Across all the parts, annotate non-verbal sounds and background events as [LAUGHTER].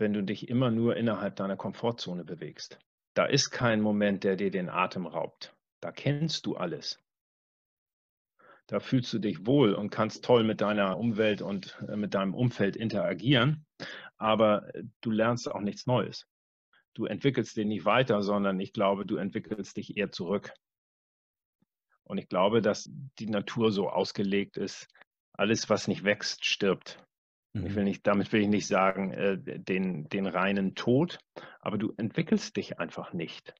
wenn du dich immer nur innerhalb deiner Komfortzone bewegst. Da ist kein Moment, der dir den Atem raubt. Da kennst du alles. Da fühlst du dich wohl und kannst toll mit deiner Umwelt und äh, mit deinem Umfeld interagieren, aber äh, du lernst auch nichts Neues. Du entwickelst dich nicht weiter, sondern ich glaube, du entwickelst dich eher zurück. Und ich glaube, dass die Natur so ausgelegt ist, alles, was nicht wächst, stirbt. Mhm. Ich will nicht, damit will ich nicht sagen, äh, den, den reinen Tod, aber du entwickelst dich einfach nicht.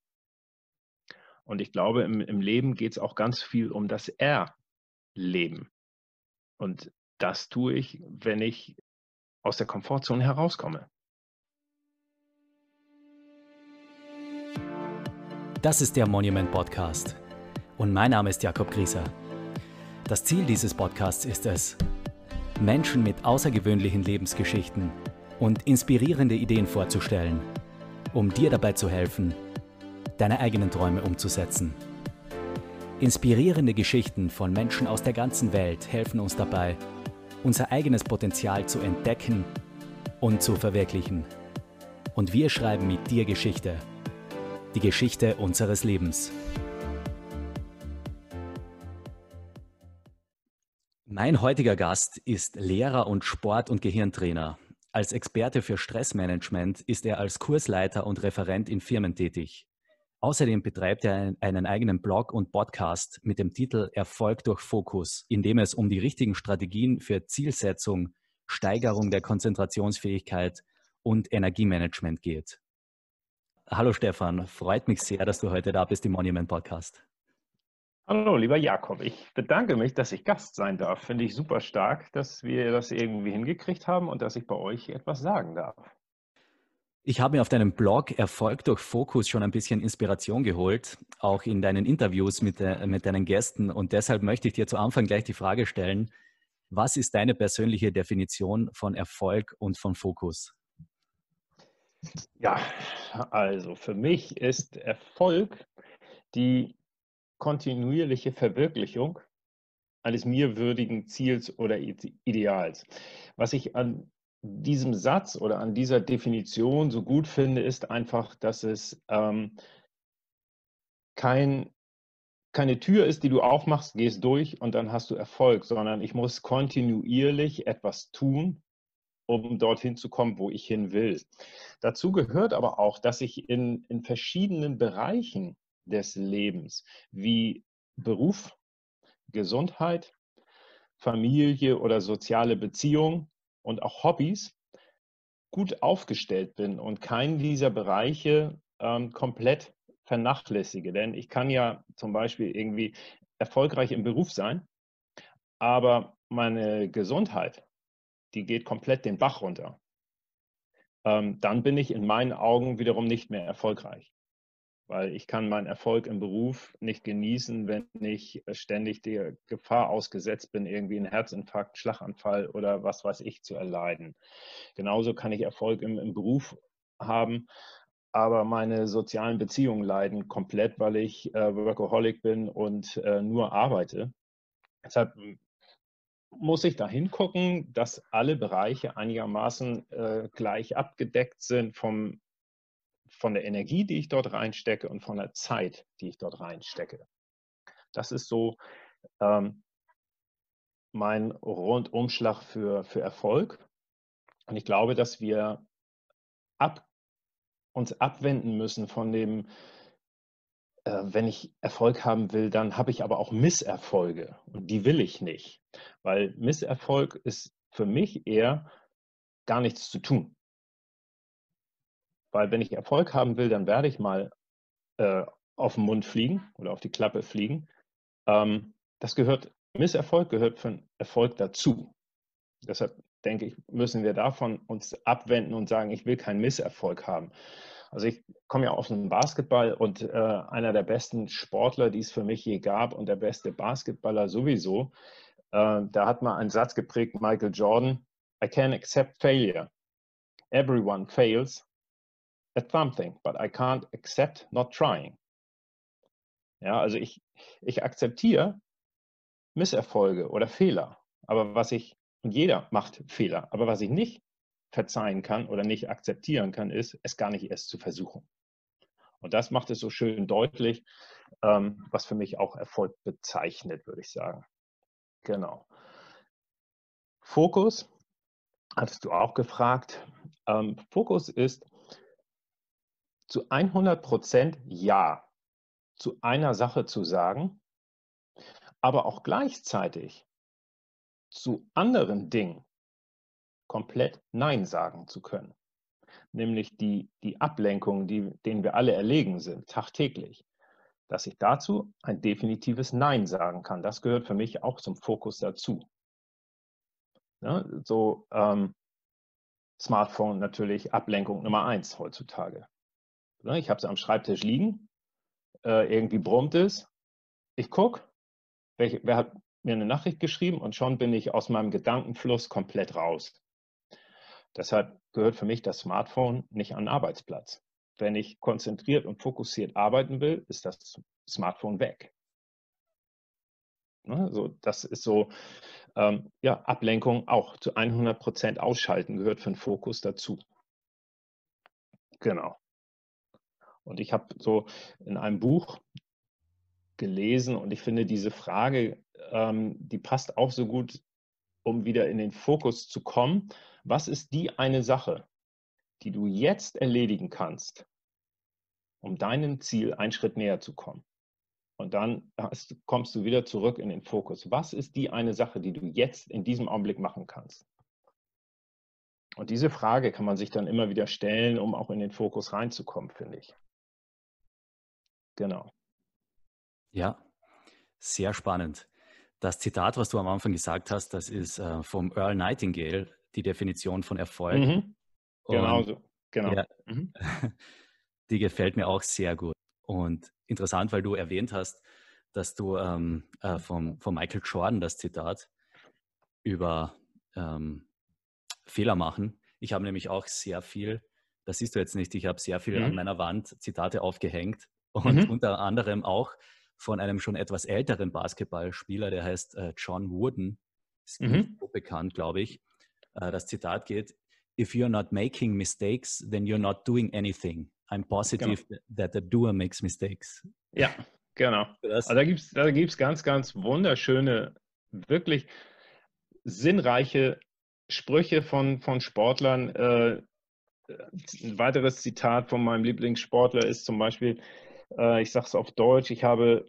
Und ich glaube, im, im Leben geht es auch ganz viel um das Erleben. Und das tue ich, wenn ich aus der Komfortzone herauskomme. Das ist der Monument Podcast. Und mein Name ist Jakob Grieser. Das Ziel dieses Podcasts ist es, Menschen mit außergewöhnlichen Lebensgeschichten und inspirierende Ideen vorzustellen, um dir dabei zu helfen, deine eigenen Träume umzusetzen. Inspirierende Geschichten von Menschen aus der ganzen Welt helfen uns dabei, unser eigenes Potenzial zu entdecken und zu verwirklichen. Und wir schreiben mit dir Geschichte. Die Geschichte unseres Lebens. Mein heutiger Gast ist Lehrer und Sport- und Gehirntrainer. Als Experte für Stressmanagement ist er als Kursleiter und Referent in Firmen tätig. Außerdem betreibt er einen eigenen Blog und Podcast mit dem Titel Erfolg durch Fokus, in dem es um die richtigen Strategien für Zielsetzung, Steigerung der Konzentrationsfähigkeit und Energiemanagement geht. Hallo Stefan, freut mich sehr, dass du heute da bist im Monument Podcast. Hallo, lieber Jakob. Ich bedanke mich, dass ich Gast sein darf. Finde ich super stark, dass wir das irgendwie hingekriegt haben und dass ich bei euch etwas sagen darf. Ich habe mir auf deinem Blog Erfolg durch Fokus schon ein bisschen Inspiration geholt, auch in deinen Interviews mit, de, mit deinen Gästen. Und deshalb möchte ich dir zu Anfang gleich die Frage stellen, was ist deine persönliche Definition von Erfolg und von Fokus? Ja, also für mich ist Erfolg die kontinuierliche Verwirklichung eines mir würdigen Ziels oder Ideals. Was ich an diesem Satz oder an dieser Definition so gut finde, ist einfach, dass es ähm, kein, keine Tür ist, die du aufmachst, gehst durch und dann hast du Erfolg, sondern ich muss kontinuierlich etwas tun, um dorthin zu kommen, wo ich hin will. Dazu gehört aber auch, dass ich in, in verschiedenen Bereichen des Lebens, wie Beruf, Gesundheit, Familie oder soziale Beziehungen und auch Hobbys gut aufgestellt bin und keinen dieser Bereiche ähm, komplett vernachlässige. Denn ich kann ja zum Beispiel irgendwie erfolgreich im Beruf sein, aber meine Gesundheit, die geht komplett den Bach runter. Ähm, dann bin ich in meinen Augen wiederum nicht mehr erfolgreich weil ich kann meinen Erfolg im Beruf nicht genießen, wenn ich ständig der Gefahr ausgesetzt bin, irgendwie einen Herzinfarkt, Schlaganfall oder was weiß ich zu erleiden. Genauso kann ich Erfolg im, im Beruf haben, aber meine sozialen Beziehungen leiden komplett, weil ich äh, Workaholic bin und äh, nur arbeite. Deshalb muss ich da hingucken, dass alle Bereiche einigermaßen äh, gleich abgedeckt sind vom von der Energie, die ich dort reinstecke und von der Zeit, die ich dort reinstecke. Das ist so ähm, mein Rundumschlag für, für Erfolg. Und ich glaube, dass wir ab, uns abwenden müssen von dem, äh, wenn ich Erfolg haben will, dann habe ich aber auch Misserfolge. Und die will ich nicht. Weil Misserfolg ist für mich eher gar nichts zu tun. Weil wenn ich Erfolg haben will, dann werde ich mal äh, auf den Mund fliegen oder auf die Klappe fliegen. Ähm, das gehört, Misserfolg gehört für Erfolg dazu. Deshalb denke ich, müssen wir davon uns abwenden und sagen, ich will keinen Misserfolg haben. Also ich komme ja aus dem Basketball und äh, einer der besten Sportler, die es für mich je gab und der beste Basketballer sowieso, äh, da hat mal einen Satz geprägt, Michael Jordan, I can accept failure. Everyone fails, at something, but I can't accept not trying. Ja, also ich, ich akzeptiere Misserfolge oder Fehler, aber was ich, und jeder macht Fehler, aber was ich nicht verzeihen kann oder nicht akzeptieren kann, ist, es gar nicht erst zu versuchen. Und das macht es so schön deutlich, ähm, was für mich auch Erfolg bezeichnet, würde ich sagen. Genau. Fokus, hattest du auch gefragt. Ähm, Fokus ist zu 100 Prozent Ja zu einer Sache zu sagen, aber auch gleichzeitig zu anderen Dingen komplett Nein sagen zu können. Nämlich die, die Ablenkungen, die, denen wir alle erlegen sind, tagtäglich. Dass ich dazu ein definitives Nein sagen kann. Das gehört für mich auch zum Fokus dazu. Ja, so ähm, Smartphone natürlich Ablenkung Nummer eins heutzutage. Ja, ich habe es am Schreibtisch liegen, äh, irgendwie brummt es. Ich gucke, wer hat mir eine Nachricht geschrieben und schon bin ich aus meinem Gedankenfluss komplett raus. Deshalb gehört für mich das Smartphone nicht an den Arbeitsplatz. Wenn ich konzentriert und fokussiert arbeiten will, ist das Smartphone weg. Ne, so, das ist so, ähm, ja, Ablenkung auch zu 100 Prozent ausschalten gehört für den Fokus dazu. Genau. Und ich habe so in einem Buch gelesen und ich finde diese Frage, ähm, die passt auch so gut, um wieder in den Fokus zu kommen. Was ist die eine Sache, die du jetzt erledigen kannst, um deinem Ziel einen Schritt näher zu kommen? Und dann hast, kommst du wieder zurück in den Fokus. Was ist die eine Sache, die du jetzt in diesem Augenblick machen kannst? Und diese Frage kann man sich dann immer wieder stellen, um auch in den Fokus reinzukommen, finde ich. Genau. Ja, sehr spannend. Das Zitat, was du am Anfang gesagt hast, das ist äh, vom Earl Nightingale, die Definition von Erfolg. Mhm. Genau so. Genau. Ja, mhm. [LAUGHS] Die gefällt mir auch sehr gut. Und interessant, weil du erwähnt hast, dass du ähm, äh, vom, von Michael Jordan das Zitat über ähm, Fehler machen. Ich habe nämlich auch sehr viel, das siehst du jetzt nicht, ich habe sehr viel mhm. an meiner Wand Zitate aufgehängt und mhm. unter anderem auch von einem schon etwas älteren Basketballspieler, der heißt äh, John Wooden, ist mhm. so bekannt, glaube ich. Äh, das Zitat geht, If you're not making mistakes, then you're not doing anything. I'm positive genau. that the doer makes mistakes. Ja, genau. [LAUGHS] also da gibt es da gibt's ganz, ganz wunderschöne, wirklich sinnreiche Sprüche von, von Sportlern. Äh, ein weiteres Zitat von meinem Lieblingssportler ist zum Beispiel, äh, ich sage es auf Deutsch, ich habe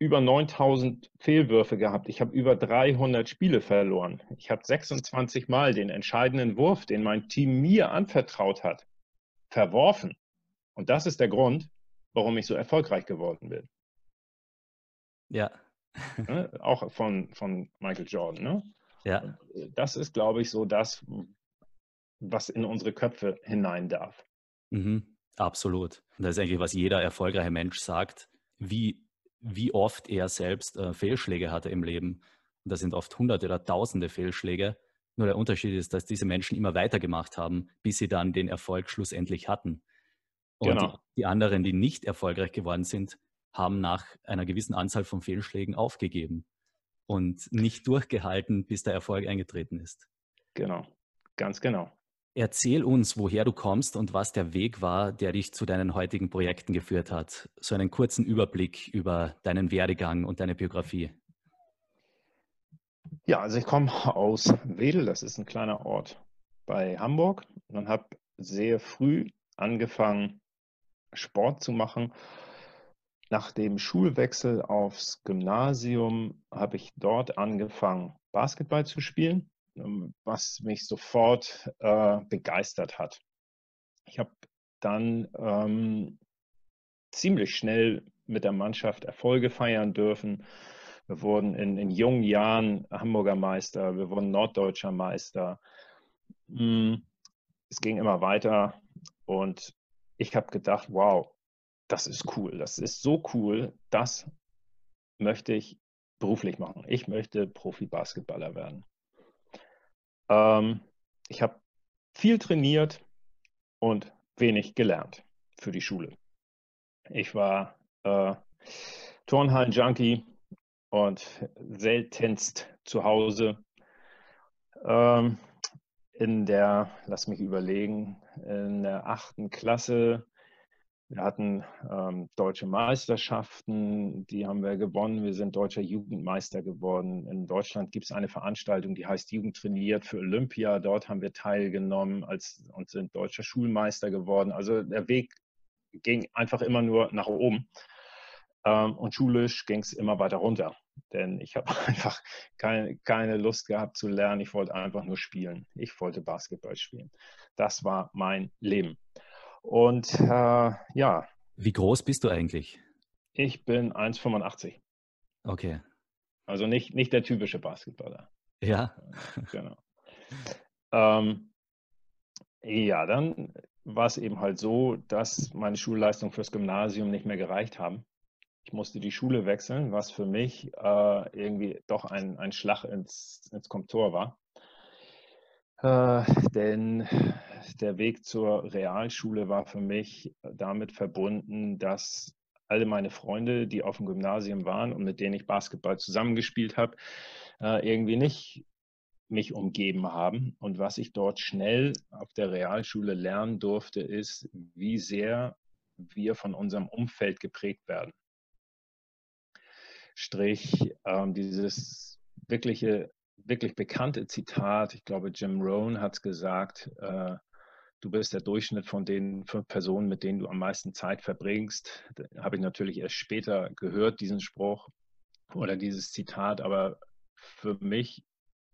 über 9000 Fehlwürfe gehabt. Ich habe über 300 Spiele verloren. Ich habe 26 Mal den entscheidenden Wurf, den mein Team mir anvertraut hat, verworfen. Und das ist der Grund, warum ich so erfolgreich geworden bin. Ja. Ne? Auch von, von Michael Jordan. Ne? Ja. Das ist, glaube ich, so das, was in unsere Köpfe hinein darf. Mhm. Absolut. Und das ist eigentlich, was jeder erfolgreiche Mensch sagt, wie, wie oft er selbst äh, Fehlschläge hatte im Leben. Und das sind oft hunderte oder tausende Fehlschläge. Nur der Unterschied ist, dass diese Menschen immer weitergemacht haben, bis sie dann den Erfolg schlussendlich hatten. Und genau. die, die anderen, die nicht erfolgreich geworden sind, haben nach einer gewissen Anzahl von Fehlschlägen aufgegeben und nicht durchgehalten, bis der Erfolg eingetreten ist. Genau, ganz genau. Erzähl uns, woher du kommst und was der Weg war, der dich zu deinen heutigen Projekten geführt hat. So einen kurzen Überblick über deinen Werdegang und deine Biografie. Ja, also ich komme aus Wedel, das ist ein kleiner Ort bei Hamburg und habe sehr früh angefangen, Sport zu machen. Nach dem Schulwechsel aufs Gymnasium habe ich dort angefangen, Basketball zu spielen was mich sofort äh, begeistert hat. Ich habe dann ähm, ziemlich schnell mit der Mannschaft Erfolge feiern dürfen. Wir wurden in, in jungen Jahren Hamburger Meister, wir wurden Norddeutscher Meister. Hm, es ging immer weiter und ich habe gedacht, wow, das ist cool, das ist so cool, das möchte ich beruflich machen. Ich möchte Profi-Basketballer werden. Ähm, ich habe viel trainiert und wenig gelernt für die Schule. Ich war äh, Turnhallen-Junkie und seltenst zu Hause. Ähm, in der, lass mich überlegen, in der achten Klasse wir hatten ähm, deutsche Meisterschaften, die haben wir gewonnen. Wir sind deutscher Jugendmeister geworden. In Deutschland gibt es eine Veranstaltung, die heißt Jugend trainiert für Olympia. Dort haben wir teilgenommen als, und sind deutscher Schulmeister geworden. Also der Weg ging einfach immer nur nach oben. Ähm, und schulisch ging es immer weiter runter. Denn ich habe [LAUGHS] einfach keine, keine Lust gehabt zu lernen. Ich wollte einfach nur spielen. Ich wollte Basketball spielen. Das war mein Leben. Und äh, ja. Wie groß bist du eigentlich? Ich bin 1,85. Okay. Also nicht, nicht der typische Basketballer. Ja. Genau. ähm, ja, dann war es eben halt so, dass meine Schulleistungen fürs Gymnasium nicht mehr gereicht haben. Ich musste die Schule wechseln, was für mich äh, irgendwie doch ein, ein Schlag ins, ins Komtor war. Äh, denn der Weg zur Realschule war für mich damit verbunden, dass alle meine Freunde, die auf dem Gymnasium waren und mit denen ich Basketball zusammengespielt habe, äh, irgendwie nicht mich umgeben haben. Und was ich dort schnell auf der Realschule lernen durfte, ist, wie sehr wir von unserem Umfeld geprägt werden. Strich, ähm, dieses wirkliche wirklich bekannte Zitat, ich glaube, Jim Rohn hat es gesagt, äh, du bist der Durchschnitt von den fünf Personen, mit denen du am meisten Zeit verbringst. Habe ich natürlich erst später gehört, diesen Spruch oder dieses Zitat, aber für mich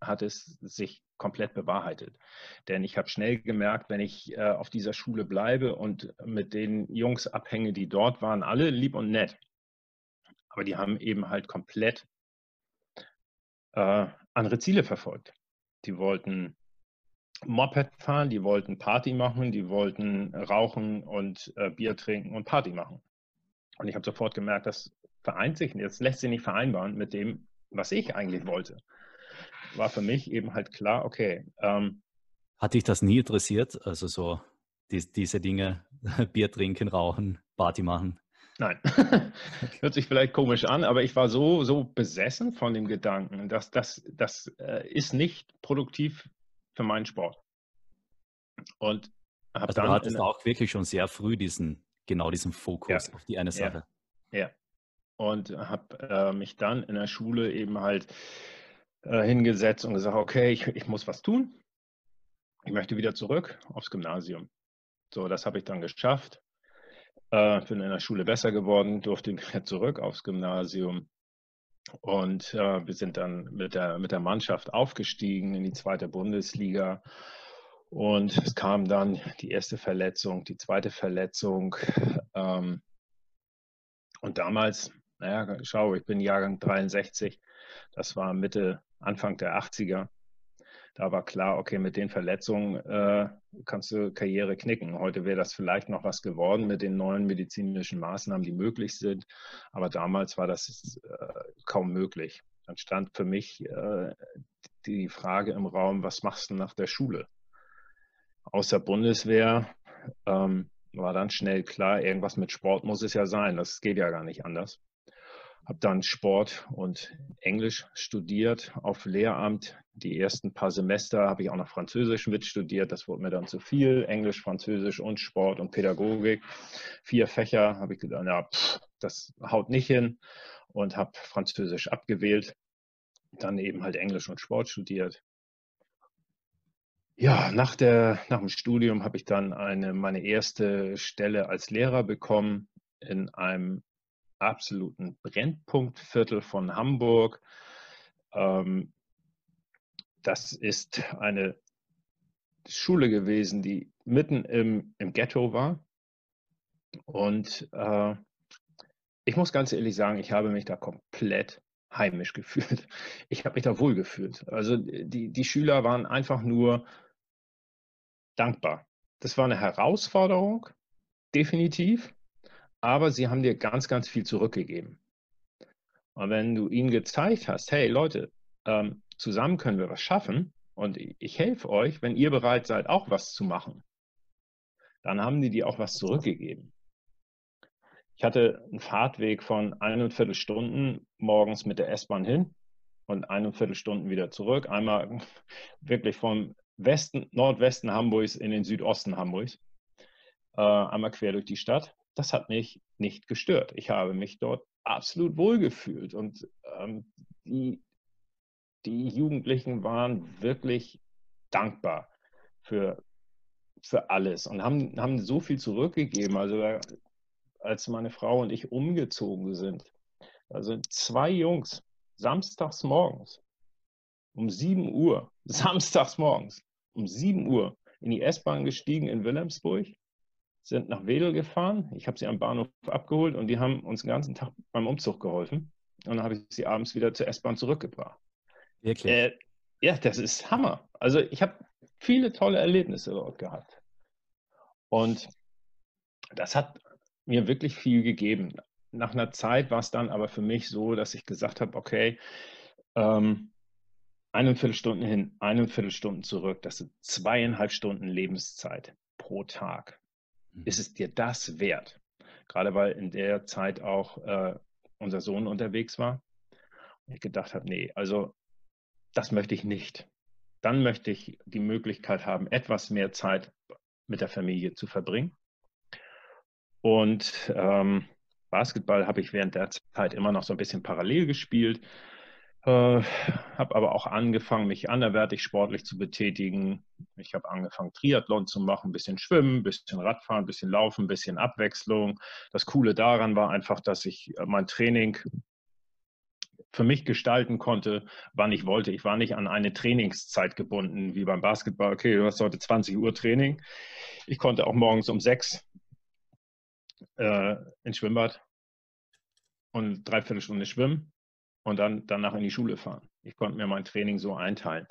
hat es sich komplett bewahrheitet. Denn ich habe schnell gemerkt, wenn ich äh, auf dieser Schule bleibe und mit den Jungs abhänge, die dort waren, alle lieb und nett, aber die haben eben halt komplett äh, andere Ziele verfolgt. Die wollten Moped fahren, die wollten Party machen, die wollten rauchen und äh, Bier trinken und Party machen. Und ich habe sofort gemerkt, das vereint sich, das lässt sich nicht vereinbaren mit dem, was ich eigentlich wollte. War für mich eben halt klar, okay. Ähm, Hat dich das nie interessiert? Also so die, diese Dinge, [LAUGHS] Bier trinken, rauchen, Party machen? Nein, [LAUGHS] hört sich vielleicht komisch an, aber ich war so, so besessen von dem Gedanken, dass das, das äh, ist nicht produktiv für meinen Sport. Und habe also dann. Du hattest auch wirklich schon sehr früh diesen, genau diesen Fokus ja, auf die eine Sache. Ja. ja. Und habe äh, mich dann in der Schule eben halt äh, hingesetzt und gesagt, okay, ich, ich muss was tun. Ich möchte wieder zurück aufs Gymnasium. So, das habe ich dann geschafft äh, bin in der Schule besser geworden, durfte [LAUGHS] wieder zurück aufs Gymnasium. Und äh, wir sind dann mit der, mit der Mannschaft aufgestiegen in die zweite Bundesliga. Und es kam dann die erste Verletzung, die zweite Verletzung. Ähm, und damals, naja, schau, ich bin Jahrgang 63, das war Mitte, Anfang der 80er da war klar, okay, mit den Verletzungen äh, kannst du Karriere knicken. Heute wäre das vielleicht noch was geworden mit den neuen medizinischen Maßnahmen, die möglich sind. Aber damals war das äh, kaum möglich. Dann stand für mich äh, die Frage im Raum, was machst du nach der Schule? Außer Bundeswehr ähm, war dann schnell klar, irgendwas mit Sport muss es ja sein. Das geht ja gar nicht anders habe dann Sport und Englisch studiert auf Lehramt. Die ersten paar Semester habe ich auch noch Französisch mitstudiert. Das wurde mir dann zu viel. Englisch, Französisch und Sport und Pädagogik. Vier Fächer habe ich gedacht, ja, pff, das haut nicht hin und habe Französisch abgewählt. Dann eben halt Englisch und Sport studiert. Ja, nach, der, nach dem Studium habe ich dann eine, meine erste Stelle als Lehrer bekommen in einem absoluten Brennpunktviertel von Hamburg. Ähm, das ist eine Schule gewesen, die mitten im, im Ghetto war. Und äh, ich muss ganz ehrlich sagen, ich habe mich da komplett heimisch gefühlt. [LAUGHS] Ich habe mich da wohl gefühlt. Also die, die Schüler waren einfach nur dankbar. Das war eine Herausforderung, definitiv aber sie haben dir ganz, ganz viel zurückgegeben. Und wenn du ihnen gezeigt hast, hey Leute, ähm, zusammen können wir was schaffen und ich, helfe euch, wenn ihr bereit seid, auch was zu machen, dann haben die dir auch was zurückgegeben. Ich hatte einen Fahrtweg von eineinviertel Stunden morgens mit der S-Bahn hin und eineinviertel Stunden wieder zurück. Einmal [LAUGHS] wirklich vom Westen, Nordwesten Hamburgs in den Südosten Hamburgs, äh, einmal quer durch die Stadt. Das hat mich nicht gestört. Ich habe mich dort absolut wohlgefühlt und ähm, die, die Jugendlichen waren wirklich dankbar für, für alles und haben, haben so viel zurückgegeben. Also als meine Frau und ich umgezogen sind, also zwei Jungs, samstags morgens um 7 Uhr, [LAUGHS] samstags morgens um 7 Uhr in die S-Bahn gestiegen in Wilhelmsburg, sind nach Wedel gefahren. Ich habe sie am Bahnhof abgeholt und die haben uns den ganzen Tag beim Umzug geholfen. Und dann habe ich sie abends wieder zur S-Bahn zurückgebracht. Wirklich? Äh, ja, das ist Hammer. Also ich habe viele tolle Erlebnisse dort gehabt. Und das hat mir wirklich viel gegeben. Nach einer Zeit war es dann aber für mich so, dass ich gesagt habe, okay, ähm, eine Viertelstunde hin, eine Viertelstunde zurück, das sind zweieinhalb Stunden Lebenszeit pro Tag. Mhm. Ist es dir das wert? Gerade weil in der Zeit auch äh, unser Sohn unterwegs war. Und ich gedacht habe, nee, also das möchte ich nicht. Dann möchte ich die Möglichkeit haben, etwas mehr Zeit mit der Familie zu verbringen. Und ähm, Basketball habe ich während der Zeit immer noch so ein bisschen parallel gespielt. Äh, habe aber auch angefangen, mich anderweitig sportlich zu betätigen. Ich habe angefangen, Triathlon zu machen, ein bisschen Schwimmen, ein bisschen Radfahren, ein bisschen Laufen, ein bisschen Abwechslung. Das Coole daran war einfach, dass ich mein Training für mich gestalten konnte, wann ich wollte. Ich war nicht an eine Trainingszeit gebunden, wie beim Basketball. Okay, du hast heute 20 Uhr Training. Ich konnte auch morgens um sechs äh, ins Schwimmbad und dreiviertel Stunde schwimmen und dann danach in die Schule fahren. Ich konnte mir mein Training so einteilen.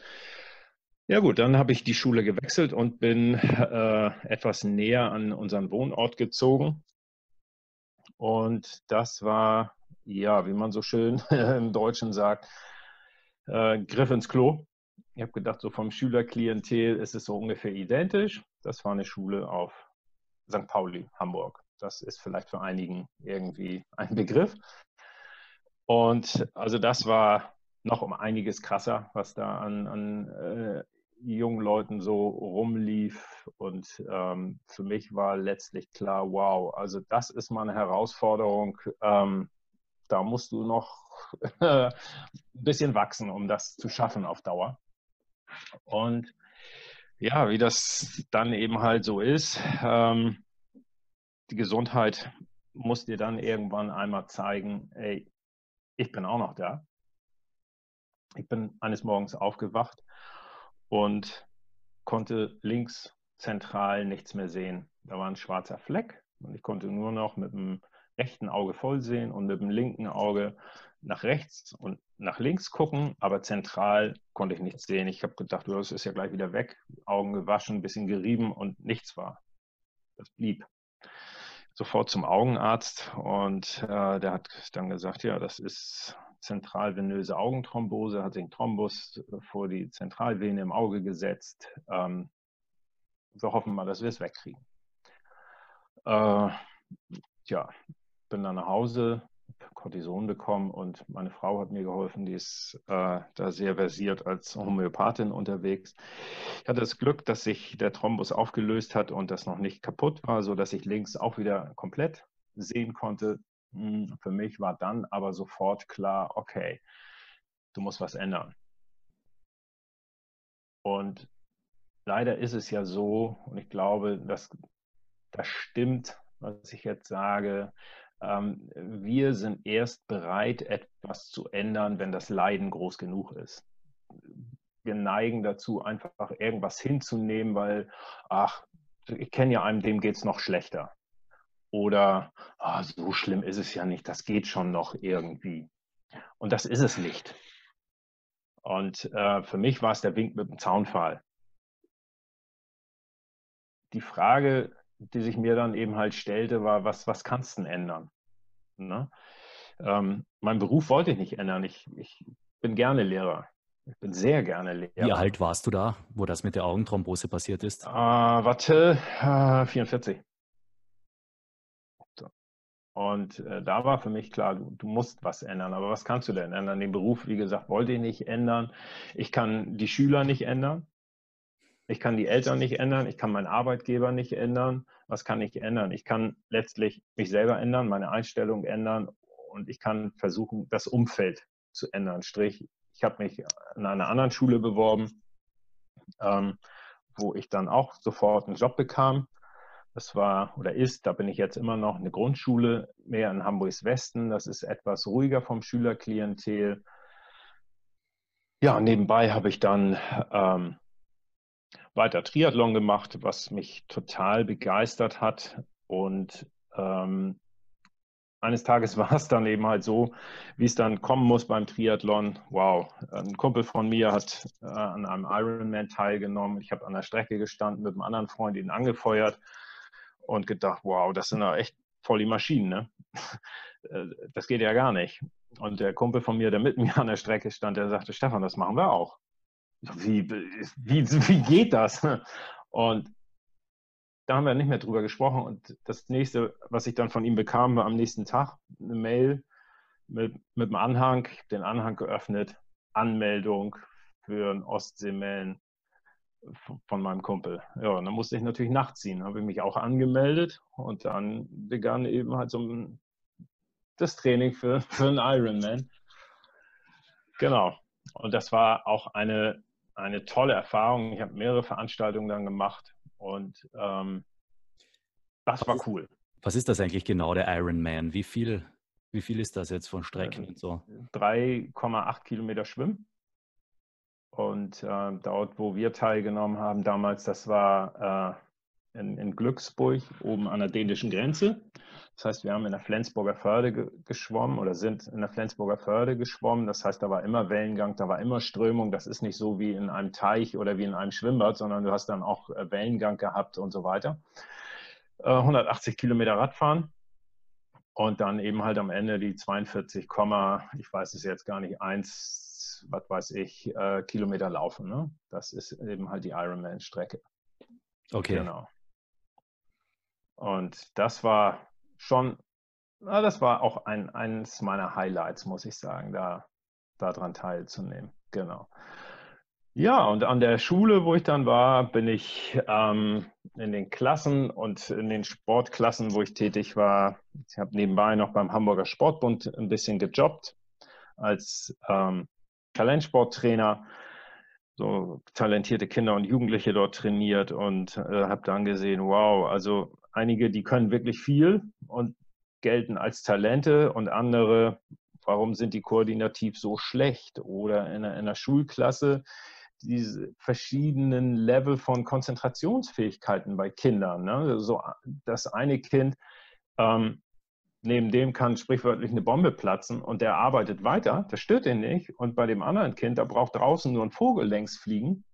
Ja gut, dann habe ich die Schule gewechselt und bin äh, etwas näher an unseren Wohnort gezogen. Und das war ja, wie man so schön [LAUGHS] im Deutschen sagt, äh, Griff ins Klo. Ich habe gedacht, so vom Schülerklientel ist es so ungefähr identisch. Das war eine Schule auf St. Pauli, Hamburg. Das ist vielleicht für einigen irgendwie ein Begriff. Und also das war noch um einiges krasser, was da an, an äh, jungen Leuten so rumlief. Und ähm, für mich war letztlich klar, wow, also das ist mal eine Herausforderung. Ähm, da musst du noch [LAUGHS] ein bisschen wachsen, um das zu schaffen auf Dauer. Und ja, wie das dann eben halt so ist, ähm, die Gesundheit muss dir dann irgendwann einmal zeigen, ey, ich bin auch noch da. Ich bin eines Morgens aufgewacht und konnte links zentral nichts mehr sehen. Da war ein schwarzer Fleck und ich konnte nur noch mit dem rechten Auge voll sehen und mit dem linken Auge nach rechts und nach links gucken, aber zentral konnte ich nichts sehen. Ich habe gedacht, das ist ja gleich wieder weg, Augen gewaschen, ein bisschen gerieben und nichts war. Das blieb. Sofort zum Augenarzt und äh, der hat dann gesagt, ja, das ist zentralvenöse Augenthrombose, hat sich einen Thrombus vor die Zentralvene im Auge gesetzt. Ähm, wir hoffen mal, dass wir es wegkriegen. Äh, tja, bin dann nach Hause, Cortison bekommen und meine Frau hat mir geholfen, die ist äh, da sehr versiert als Homöopathin unterwegs. Ich hatte das Glück, dass sich der Thrombus aufgelöst hat und das noch nicht kaputt war, sodass ich links auch wieder komplett sehen konnte. Hm, für mich war dann aber sofort klar, okay, du musst was ändern. Und leider ist es ja so, und ich glaube, dass das stimmt, was ich jetzt sage, ähm, wir sind erst bereit, etwas zu ändern, wenn das Leiden groß genug ist. Wir neigen dazu, einfach irgendwas hinzunehmen, weil, ach, ich kenne ja einen, dem geht es noch schlechter. Oder, ah, so schlimm ist es ja nicht, das geht schon noch irgendwie. Und das ist es nicht. Und äh, für mich war es der Wink mit dem Zaunfall. Die Frage, die sich mir dann eben halt stellte, war, was, was kannst du denn ändern? Ne? Ähm, meinen Beruf wollte ich nicht ändern. Ich, ich bin gerne Lehrer. Ich bin sehr gerne Lehrer. Wie alt warst du da, wo das mit der Augenthrombose passiert ist? Äh, warte, äh, 44. So. Und äh, da war für mich klar, du, du, musst was ändern. Aber was kannst du denn ändern? Den Beruf, wie gesagt, wollte ich nicht ändern. Ich kann die Schüler nicht ändern. Ich kann die Eltern nicht ändern, ich kann meinen Arbeitgeber nicht ändern. Was kann ich ändern? Ich kann letztlich mich selber ändern, meine Einstellung ändern und ich kann versuchen, das Umfeld zu ändern. Strich, ich habe mich an einer anderen Schule beworben, ähm, wo ich dann auch sofort einen Job bekam. Das war oder ist, da bin ich jetzt immer noch, eine Grundschule, mehr in Hamburgs Westen. Das ist etwas ruhiger vom Schülerklientel. Ja, nebenbei habe ich dann ähm, weiter Triathlon gemacht, was mich total begeistert hat. Und ähm, eines Tages [LAUGHS] war es dann eben halt so, wie es dann kommen muss beim Triathlon. Wow, ein Kumpel von mir hat äh, an einem Ironman teilgenommen. Ich habe an der Strecke gestanden mit einem anderen Freund, ihn angefeuert und gedacht, wow, das sind ja echt voll die Maschinen. Ne? [LAUGHS] Äh, das geht ja gar nicht. Und der Kumpel von mir, der mit [LAUGHS] mir an der Strecke stand, der sagte, Stefan, das machen wir auch. Wie, wie, [LAUGHS] wie geht das? Und da haben wir nicht mehr drüber gesprochen. Und das nächste, was ich dann von ihm bekam, war am nächsten Tag eine Mail mit, mit einem Anhang, den Anhang geöffnet, Anmeldung für ein Ostseeman von meinem Kumpel. Ja, und dann musste ich natürlich nachziehen. Habe ich mich auch angemeldet und dann begann eben halt so ein, das Training für, für einen Ironman. Genau. Und das war auch eine, eine tolle Erfahrung. Ich habe mehrere Veranstaltungen dann gemacht und ähm, das war cool. Was ist das eigentlich genau, der Ironman? Wie viel, wie viel ist das jetzt von Strecken und so? 3,8 Kilometer Schwimmen. Und äh, dort, wo wir teilgenommen haben damals, das war äh, in, in, Glücksburg, oben an der dänischen Grenze. Das heißt, wir haben in der Flensburger Förde ge geschwommen oder sind in der Flensburger Förde geschwommen. Das heißt, da war immer Wellengang, da war immer Strömung. Das ist nicht so wie in einem Teich oder wie in einem Schwimmbad, sondern du hast dann auch äh, Wellengang gehabt und so weiter. 180 äh, Kilometer Radfahren und dann eben halt am Ende die 42, ich weiß es jetzt gar nicht, 1, was weiß ich, äh, Kilometer laufen. Ne? Das ist eben halt die Ironman-Strecke. Okay. Genau. Und das war schon, na, das war auch ein, eines meiner Highlights, muss ich sagen, da daran teilzunehmen. Genau. Ja, und an der Schule, wo ich dann war, bin ich ähm, in den Klassen und in den Sportklassen, wo ich tätig war. Ich habe nebenbei noch beim Hamburger Sportbund ein bisschen gejobbt als ähm, Talentsporttrainer, so talentierte Kinder und Jugendliche dort trainiert und äh, habe dann gesehen, wow, also einige, die können wirklich viel und gelten als Talente und andere, warum sind die koordinativ so schlecht? Oder in einer, in einer Schulklasse, diese verschiedenen Level von Konzentrationsfähigkeiten bei Kindern. Ne? So, das eine Kind, ähm, neben dem kann sprichwörtlich eine Bombe platzen und der arbeitet weiter, das stört ihn nicht. Und bei dem anderen Kind, da braucht draußen nur ein Vogel längs fliegen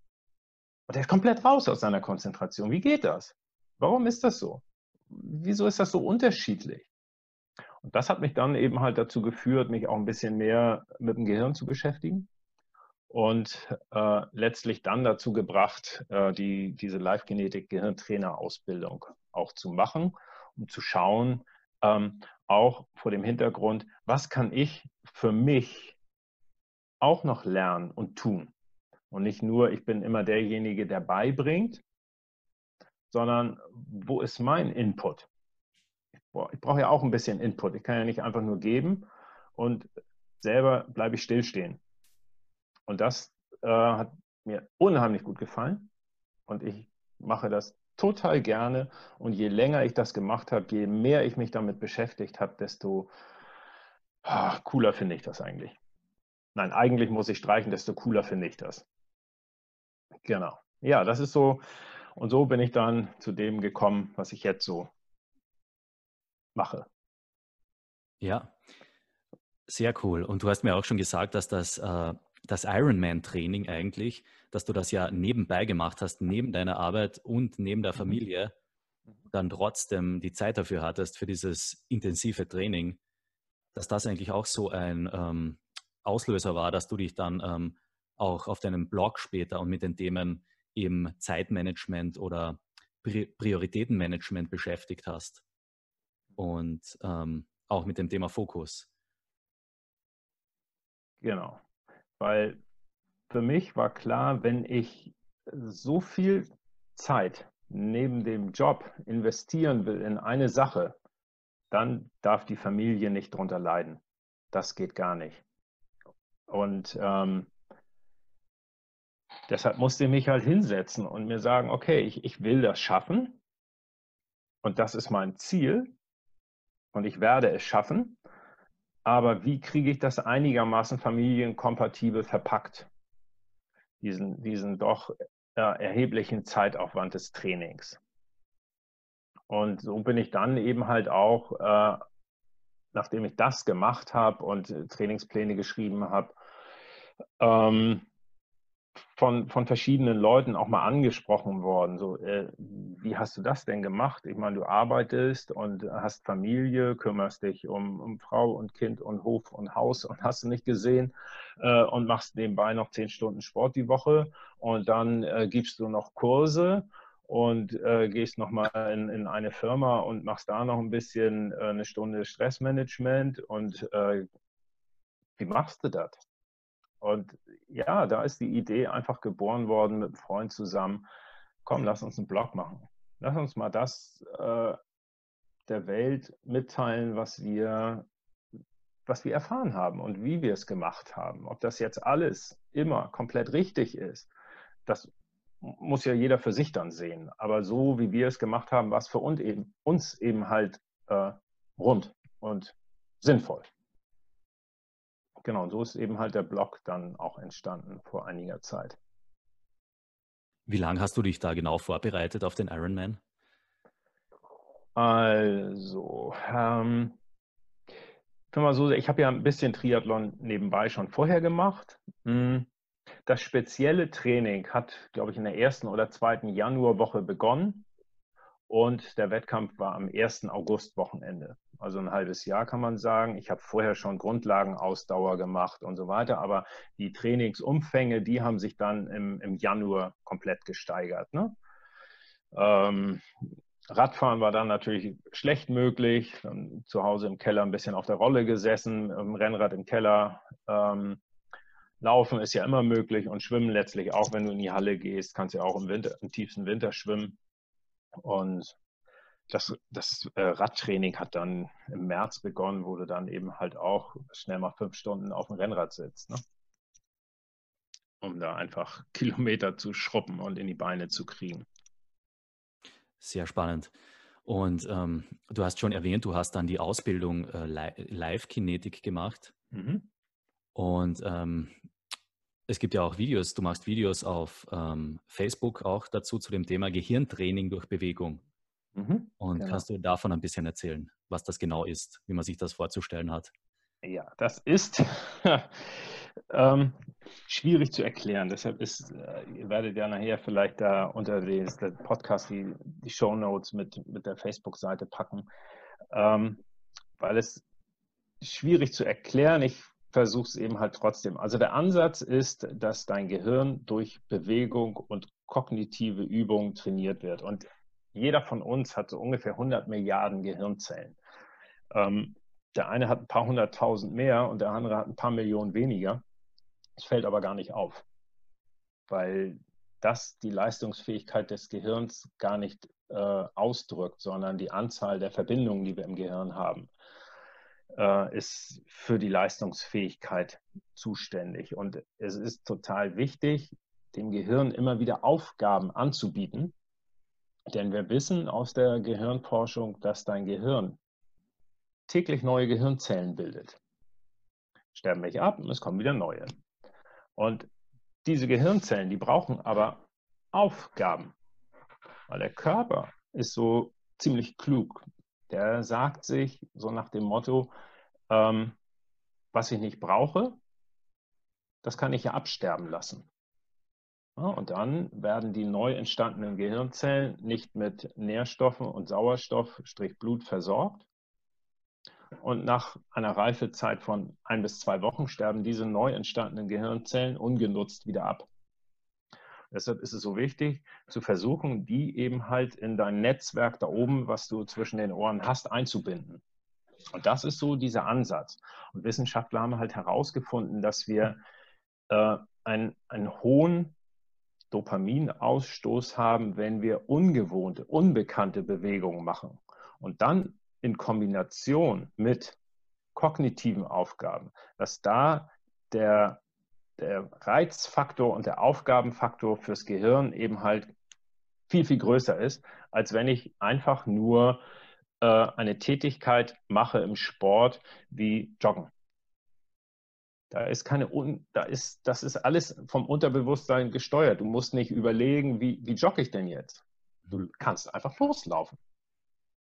und der ist komplett raus aus seiner Konzentration. Wie geht das? Warum ist das so? Wieso ist das so unterschiedlich? Und das hat mich dann eben halt dazu geführt, mich auch ein bisschen mehr mit dem Gehirn zu beschäftigen und äh, letztlich dann dazu gebracht, äh, die, diese Live-Genetik-Gehirntrainer-Ausbildung auch zu machen, um zu schauen, ähm, auch vor dem Hintergrund, was kann ich für mich auch noch lernen und tun. Und nicht nur, ich bin immer derjenige, der beibringt, sondern wo ist mein Input? Ich brauche ja auch ein bisschen Input. Ich kann ja nicht einfach nur geben und selber bleibe ich stillstehen. Und das äh, hat mir unheimlich gut gefallen. Und ich mache das total gerne. Und je länger ich das gemacht habe, je mehr ich mich damit beschäftigt habe, desto ah, cooler finde ich das eigentlich. Nein, eigentlich muss ich streichen, desto cooler finde ich das. Genau. Ja, das ist so. Und so bin ich dann zu dem gekommen, was ich jetzt so mache. Ja, sehr cool. Und du hast mir auch schon gesagt, dass das äh, das Ironman-Training eigentlich, dass du das ja nebenbei gemacht hast, neben deiner Arbeit und neben der mhm. Familie, dann trotzdem die Zeit dafür hattest, für dieses intensive Training, dass das eigentlich auch so ein ähm, Auslöser war, dass du dich dann ähm, auch auf deinem Blog später und mit den Themen eben Zeitmanagement oder Prioritätenmanagement beschäftigt hast und ähm, auch mit dem Thema Fokus. Genau. Weil für mich war klar, wenn ich so viel Zeit neben dem Job investieren will in eine Sache, dann darf die Familie nicht drunter leiden. Das geht gar nicht. Und ähm, deshalb musste ich mich halt hinsetzen und mir sagen, okay, ich, ich will das schaffen und das ist mein Ziel und ich werde es schaffen. Aber wie kriege ich das einigermaßen familienkompatibel verpackt? Diesen, diesen doch äh, erheblichen Zeitaufwand des Trainings. Und so bin ich dann eben halt auch, äh, nachdem ich das gemacht habe und äh, Trainingspläne geschrieben habe, ähm, von, von verschiedenen Leuten auch mal angesprochen worden. So, äh, wie hast du das denn gemacht? Ich meine, du arbeitest und hast Familie, kümmerst dich um, um Frau und Kind und Hof und Haus und hast du nicht gesehen äh, und machst nebenbei noch zehn Stunden Sport die Woche und dann äh, gibst du noch Kurse und äh, gehst nochmal in, in eine Firma und machst da noch ein bisschen äh, eine Stunde Stressmanagement und äh, wie machst du das? Und ja, da ist die Idee einfach geboren worden mit einem Freund zusammen. Komm, lass uns einen Blog machen. Lass uns mal das äh, der Welt mitteilen, was wir, was wir erfahren haben und wie wir es gemacht haben. Ob das jetzt alles immer komplett richtig ist, das muss ja jeder für sich dann sehen. Aber so wie wir es gemacht haben, war es für uns eben, uns eben halt äh, rund und sinnvoll. Genau, so ist eben halt der Blog dann auch entstanden vor einiger Zeit. Wie lange hast du dich da genau vorbereitet auf den Ironman? Also, ähm, ich mal so, ich habe ja ein bisschen Triathlon nebenbei schon vorher gemacht. Hm, das spezielle Training hat, glaube ich, in der ersten oder zweiten Januarwoche begonnen und der Wettkampf war am 1. August-Wochenende. Also ein halbes Jahr kann man sagen. Ich habe vorher schon Grundlagenausdauer gemacht und so weiter, aber die Trainingsumfänge, die haben sich dann im, im Januar komplett gesteigert. Ne? Ähm, Radfahren war dann natürlich schlecht möglich. Zu Hause im Keller ein bisschen auf der Rolle gesessen, im Rennrad im Keller. Ähm, Laufen ist ja immer möglich und Schwimmen letztlich auch, wenn du in die Halle gehst, kannst ja auch im, Winter, im tiefsten Winter schwimmen. Und das, das äh, Radtraining hat dann im März begonnen, wo du dann eben halt auch schnell mal fünf Stunden auf dem Rennrad sitzt, ne? um da einfach [LAUGHS] Kilometer zu schruppen und in die Beine zu kriegen. Sehr spannend. Und ähm, du hast schon erwähnt, du hast dann die Ausbildung äh, Live-Kinetik gemacht. Mhm. Und ähm, es gibt ja auch Videos, du machst Videos auf ähm, Facebook auch dazu zu dem Thema Gehirntraining durch Bewegung. Mhm, Und genau. kannst du davon ein bisschen erzählen, was das genau ist, wie man sich das vorzustellen hat? Ja, das ist [LAUGHS] ähm, schwierig zu erklären. Deshalb ist, äh, ihr werdet ja nachher vielleicht da unter den Podcast die, die Show Notes mit, mit der Facebook-Seite packen, ähm, weil es schwierig zu erklären. Ich versuch es eben halt trotzdem. Also der Ansatz ist, dass dein Gehirn durch Bewegung und kognitive Übung trainiert wird. Und jeder von uns hat so ungefähr 100 Milliarden Gehirnzellen. Ähm, der eine hat ein paar hunderttausend mehr und der andere hat ein paar Millionen weniger. Das fällt aber gar nicht auf, weil das die Leistungsfähigkeit des Gehirns gar nicht äh, ausdrückt, sondern die Anzahl der Verbindungen, die wir im Gehirn haben äh, ist für die Leistungsfähigkeit zuständig. Und es ist total wichtig, dem Gehirn immer wieder Aufgaben anzubieten. Denn wir wissen aus der Gehirnforschung, dass dein Gehirn täglich neue Gehirnzellen bildet. Sterben welche ab und es kommen wieder neue. Und diese Gehirnzellen, die brauchen aber Aufgaben, weil der Körper ist so ziemlich klug der sagt sich so nach dem Motto, ähm, was ich nicht brauche, das kann ich ja absterben lassen. Ja, und dann werden die neu entstandenen Gehirnzellen nicht mit Nährstoffen und Sauerstoff, Strich Blut versorgt. Und nach einer Reifezeit von ein bis zwei Wochen sterben diese neu entstandenen Gehirnzellen ungenutzt wieder ab. Deshalb ist es so wichtig, zu versuchen, die eben halt in dein Netzwerk da oben, was du zwischen den Ohren hast, einzubinden. Und das ist so dieser Ansatz. Und Wissenschaftler haben halt herausgefunden, dass wir äh, einen, einen hohen Dopaminausstoß haben, wenn wir ungewohnte, unbekannte Bewegungen machen. Und dann in Kombination mit kognitiven Aufgaben, dass da der, der Reizfaktor und der Aufgabenfaktor fürs Gehirn eben halt viel, viel größer ist, als wenn ich einfach nur äh, eine Tätigkeit mache im Sport wie Joggen. Da ist keine, da ist, das ist alles vom Unterbewusstsein gesteuert. Du musst nicht überlegen, wie, wie jogge ich denn jetzt? Du kannst einfach loslaufen.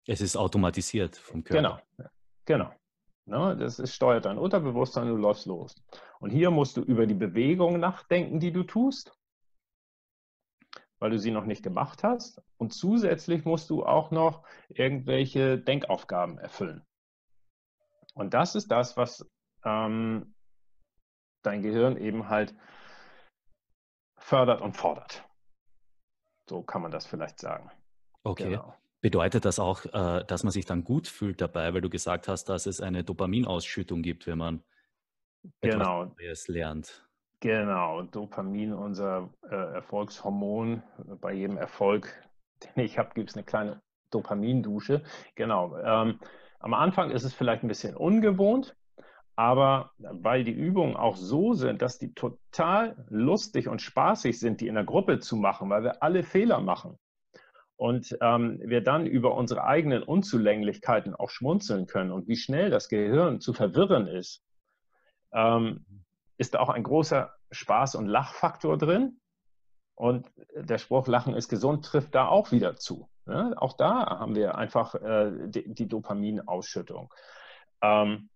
Es ist automatisiert vom Körper. Genau, genau. Ne, das ist, steuert dein Unterbewusstsein, du läufst los. Und hier musst du über die Bewegung nachdenken, die du tust, weil du sie noch nicht gemacht hast. Und zusätzlich musst du auch noch irgendwelche Denkaufgaben erfüllen. Und das ist das, was ähm, dein Gehirn eben halt fördert und fordert. So kann man das vielleicht sagen. Okay. Genau. Bedeutet das auch, äh, dass man sich dann gut fühlt dabei, weil du gesagt hast, dass es eine Dopaminausschüttung gibt, wenn man genau. etwas Neues lernt? Genau, Dopamin, unser äh, Erfolgshormon. Bei jedem Erfolg, [LAUGHS] den ich habe, gibt es eine kleine Dopamindusche. Genau. Ähm, am Anfang ist es vielleicht ein bisschen ungewohnt, aber weil die Übungen auch so sind, dass die total lustig und spaßig sind, die in der Gruppe zu machen, weil wir alle Fehler machen und ähm, wir dann über unsere eigenen Unzulänglichkeiten auch schmunzeln können und wie schnell das Gehirn zu verwirren ist, ähm, ist auch ein großer Spaß- und Lachfaktor drin. Und der Spruch Lachen ist gesund trifft da auch wieder zu. Ne? Auch da haben wir einfach äh, die, die Dopaminausschüttung. Ähm,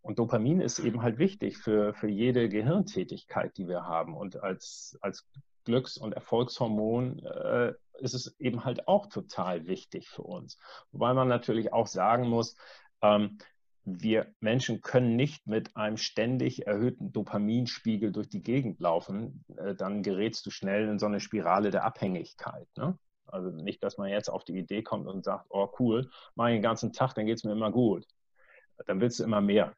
und Dopamin ist eben halt wichtig für, für jede Gehirntätigkeit, die wir haben. Und als, als Glücks- und Erfolgshormon äh, ist es eben halt auch total wichtig für uns. Wobei man natürlich auch sagen muss, ähm, wir Menschen können nicht mit einem ständig erhöhten Dopaminspiegel durch die Gegend laufen. Äh, dann gerätst du schnell in so eine Spirale der Abhängigkeit. Ne? Also nicht, dass man jetzt auf die Idee kommt und sagt, oh cool, mach ich den ganzen Tag, dann geht es mir immer gut. Dann willst du immer mehr.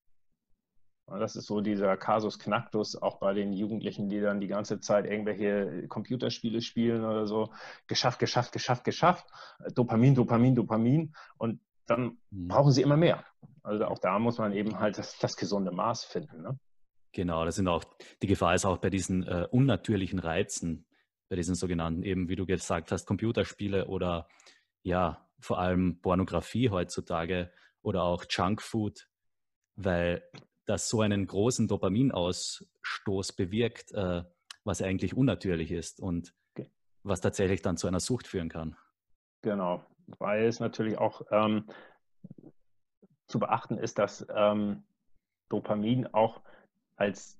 Das ist so dieser Kasus Knacktus auch bei den Jugendlichen, die dann die ganze Zeit irgendwelche Computerspiele spielen oder so. Geschafft, geschafft, geschafft, geschafft. Dopamin, Dopamin, Dopamin. Und dann mhm. brauchen sie immer mehr. Also auch da muss man eben halt das, das gesunde Maß finden. Ne? Genau, das sind auch, die Gefahr ist auch bei diesen äh, unnatürlichen Reizen, bei diesen sogenannten, eben wie du gesagt hast, Computerspiele oder ja, vor allem Pornografie heutzutage oder auch Junkfood, weil das so einen großen Dopaminausstoß bewirkt, äh, was eigentlich unnatürlich ist und okay. was tatsächlich dann zu einer Sucht führen kann. Genau, weil es natürlich auch ähm, zu beachten ist, dass ähm, Dopamin auch als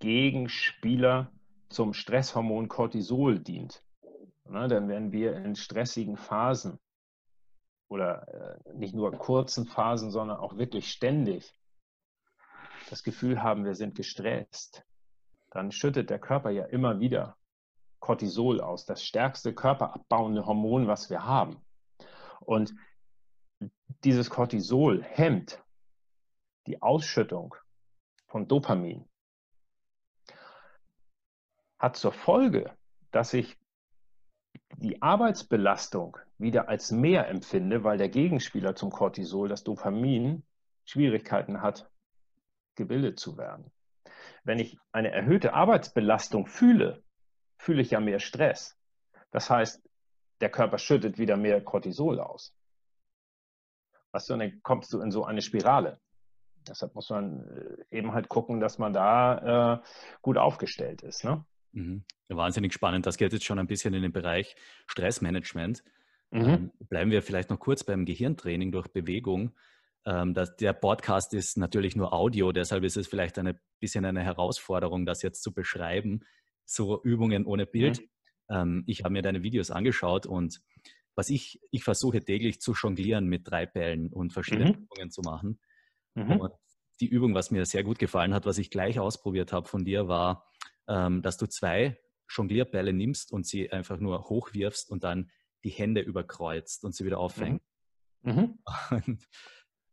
Gegenspieler zum Stresshormon Cortisol dient. Na, denn wenn wir in stressigen Phasen oder äh, nicht nur kurzen Phasen, sondern auch wirklich ständig das Gefühl haben, wir sind gestresst, dann schüttet der Körper ja immer wieder Cortisol aus, das stärkste körperabbauende Hormon, was wir haben. Und dieses Cortisol hemmt die Ausschüttung von Dopamin. Hat zur Folge, dass ich die Arbeitsbelastung wieder als mehr empfinde, weil der Gegenspieler zum Cortisol, das Dopamin, Schwierigkeiten hat, gebildet zu werden. Wenn ich eine erhöhte Arbeitsbelastung fühle, fühle ich ja mehr Stress. Das heißt, der Körper schüttet wieder mehr Cortisol aus. Weißt du, und dann kommst du in so eine Spirale. Deshalb muss man äh, eben halt gucken, dass man da äh, gut aufgestellt ist. Ne? Mhm. Wahnsinnig spannend. Das geht jetzt schon ein bisschen in den Bereich Stressmanagement. Mhm. Ähm, bleiben wir vielleicht noch kurz beim Gehirntraining durch Bewegung. Ähm, das, der Podcast ist natürlich nur Audio, deshalb ist es vielleicht ein bisschen eine Herausforderung, das jetzt zu beschreiben, so Übungen ohne Bild. Mhm. Ähm, ich habe mir deine Videos angeschaut und was ich, ich versuche täglich zu jonglieren mit drei Bällen und verschiedene mhm. Übungen zu machen. Mhm. Und die Übung, was mir sehr gut gefallen hat, was ich gleich ausprobiert habe von dir, war, ähm, dass du zwei Jonglierbälle nimmst und sie einfach nur hochwirfst und dann die Hände überkreuzt und sie wieder auffängst. Mhm. mhm. [LAUGHS] Und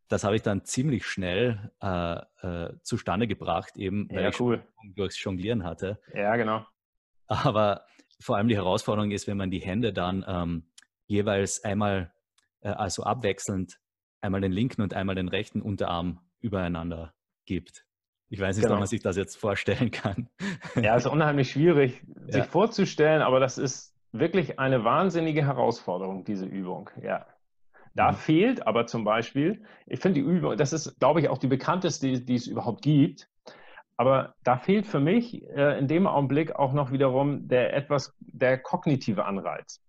das habe ich dann ziemlich schnell äh, äh, zustande gebracht, eben weil ja, ich cool. durchs Jonglieren hatte. Ja, genau. Aber vor allem die Herausforderung ist, wenn man die Hände dann ähm, jeweils einmal, äh, also abwechselnd, einmal den linken und einmal den rechten Unterarm übereinander gibt. Ich weiß nicht, genau. ob man sich das jetzt vorstellen kann. Ja, es ist [LAUGHS] unheimlich schwierig, sich ja. vorzustellen, aber das ist wirklich eine wahnsinnige Herausforderung, diese Übung. Ja. Da mhm. fehlt aber zum Beispiel, ich finde die Übung, das ist, glaube ich, auch die bekannteste, die, es überhaupt gibt. Aber da fehlt für mich äh, in dem Augenblick auch noch wiederum der etwas, der kognitive Anreiz.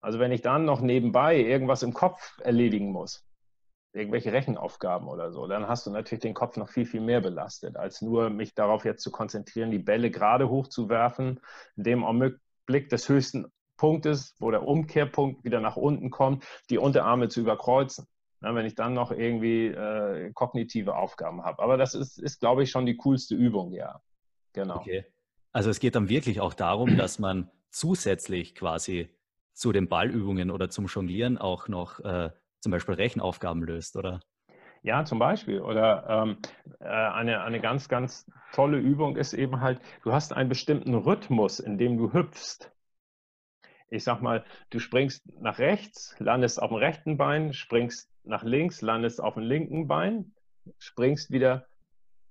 Also wenn ich dann noch nebenbei irgendwas im Kopf erledigen muss, irgendwelche Rechenaufgaben oder so, dann hast du natürlich den Kopf noch viel, viel mehr belastet, als nur mich darauf jetzt zu konzentrieren, die Bälle gerade hochzuwerfen, in dem Augenblick des höchsten Punktes, wo der Umkehrpunkt wieder nach unten kommt, die Unterarme zu überkreuzen. Na, wenn ich dann noch irgendwie äh, kognitive Aufgaben habe. Aber das ist, ist, glaube ich, schon die coolste Übung, ja. Genau. Okay. Also es geht dann wirklich auch darum, dass man zusätzlich quasi zu den Ballübungen oder zum Jonglieren auch noch äh, zum Beispiel Rechenaufgaben löst, oder? Ja, zum Beispiel. Oder ähm, äh, eine, eine ganz, ganz tolle Übung ist eben halt, du hast einen bestimmten Rhythmus, in dem du hüpfst. Ich sag mal, du springst nach rechts, landest auf dem rechten Bein, springst nach links, landest auf dem linken Bein, springst wieder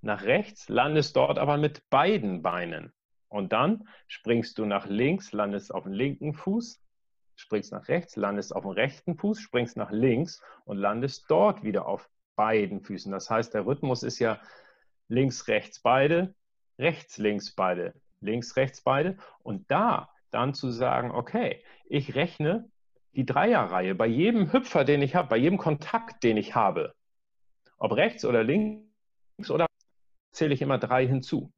nach rechts, landest dort aber mit beiden Beinen. Und dann springst du nach links, landest auf dem linken Fuß, springst nach rechts, landest auf dem rechten Fuß, springst nach links und landest dort wieder auf beiden Füßen. Das heißt, der Rhythmus ist ja links, rechts beide, rechts, links beide, links, rechts beide. Und da dann zu sagen, okay, ich rechne die Dreierreihe bei jedem Hüpfer, den ich habe, bei jedem Kontakt, den ich habe, ob rechts oder links oder zähle ich immer drei hinzu.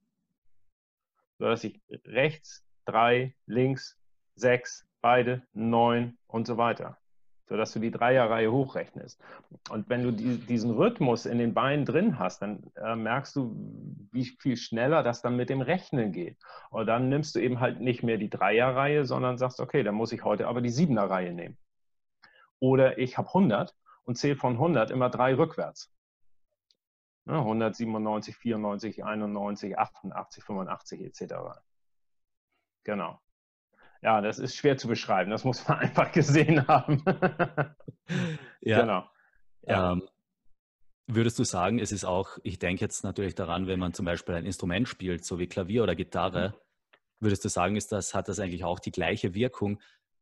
Sodass ich rechts drei, links sechs, beide, neun und so weiter. Sodass du die Dreierreihe hochrechnest. Und wenn du die, diesen Rhythmus in den Beinen drin hast, dann äh, merkst du, wie viel schneller das dann mit dem Rechnen geht. Und dann nimmst du eben halt nicht mehr die Dreierreihe, sondern sagst, okay, dann muss ich heute aber die Siebenerreihe nehmen. Oder ich habe 100 und zähle von 100 immer drei rückwärts. 197, 94, 91, 88, 85 etc. Genau. Ja, das ist schwer zu beschreiben. Das muss man [LAUGHS] einfach gesehen haben. [LAUGHS] ja. Genau. Ja. Ähm, würdest du sagen, es ist auch, ich denke jetzt natürlich daran, wenn man zum Beispiel ein Instrument spielt, so wie Klavier oder Gitarre, mhm. würdest du sagen, ist das, hat das eigentlich auch die gleiche Wirkung?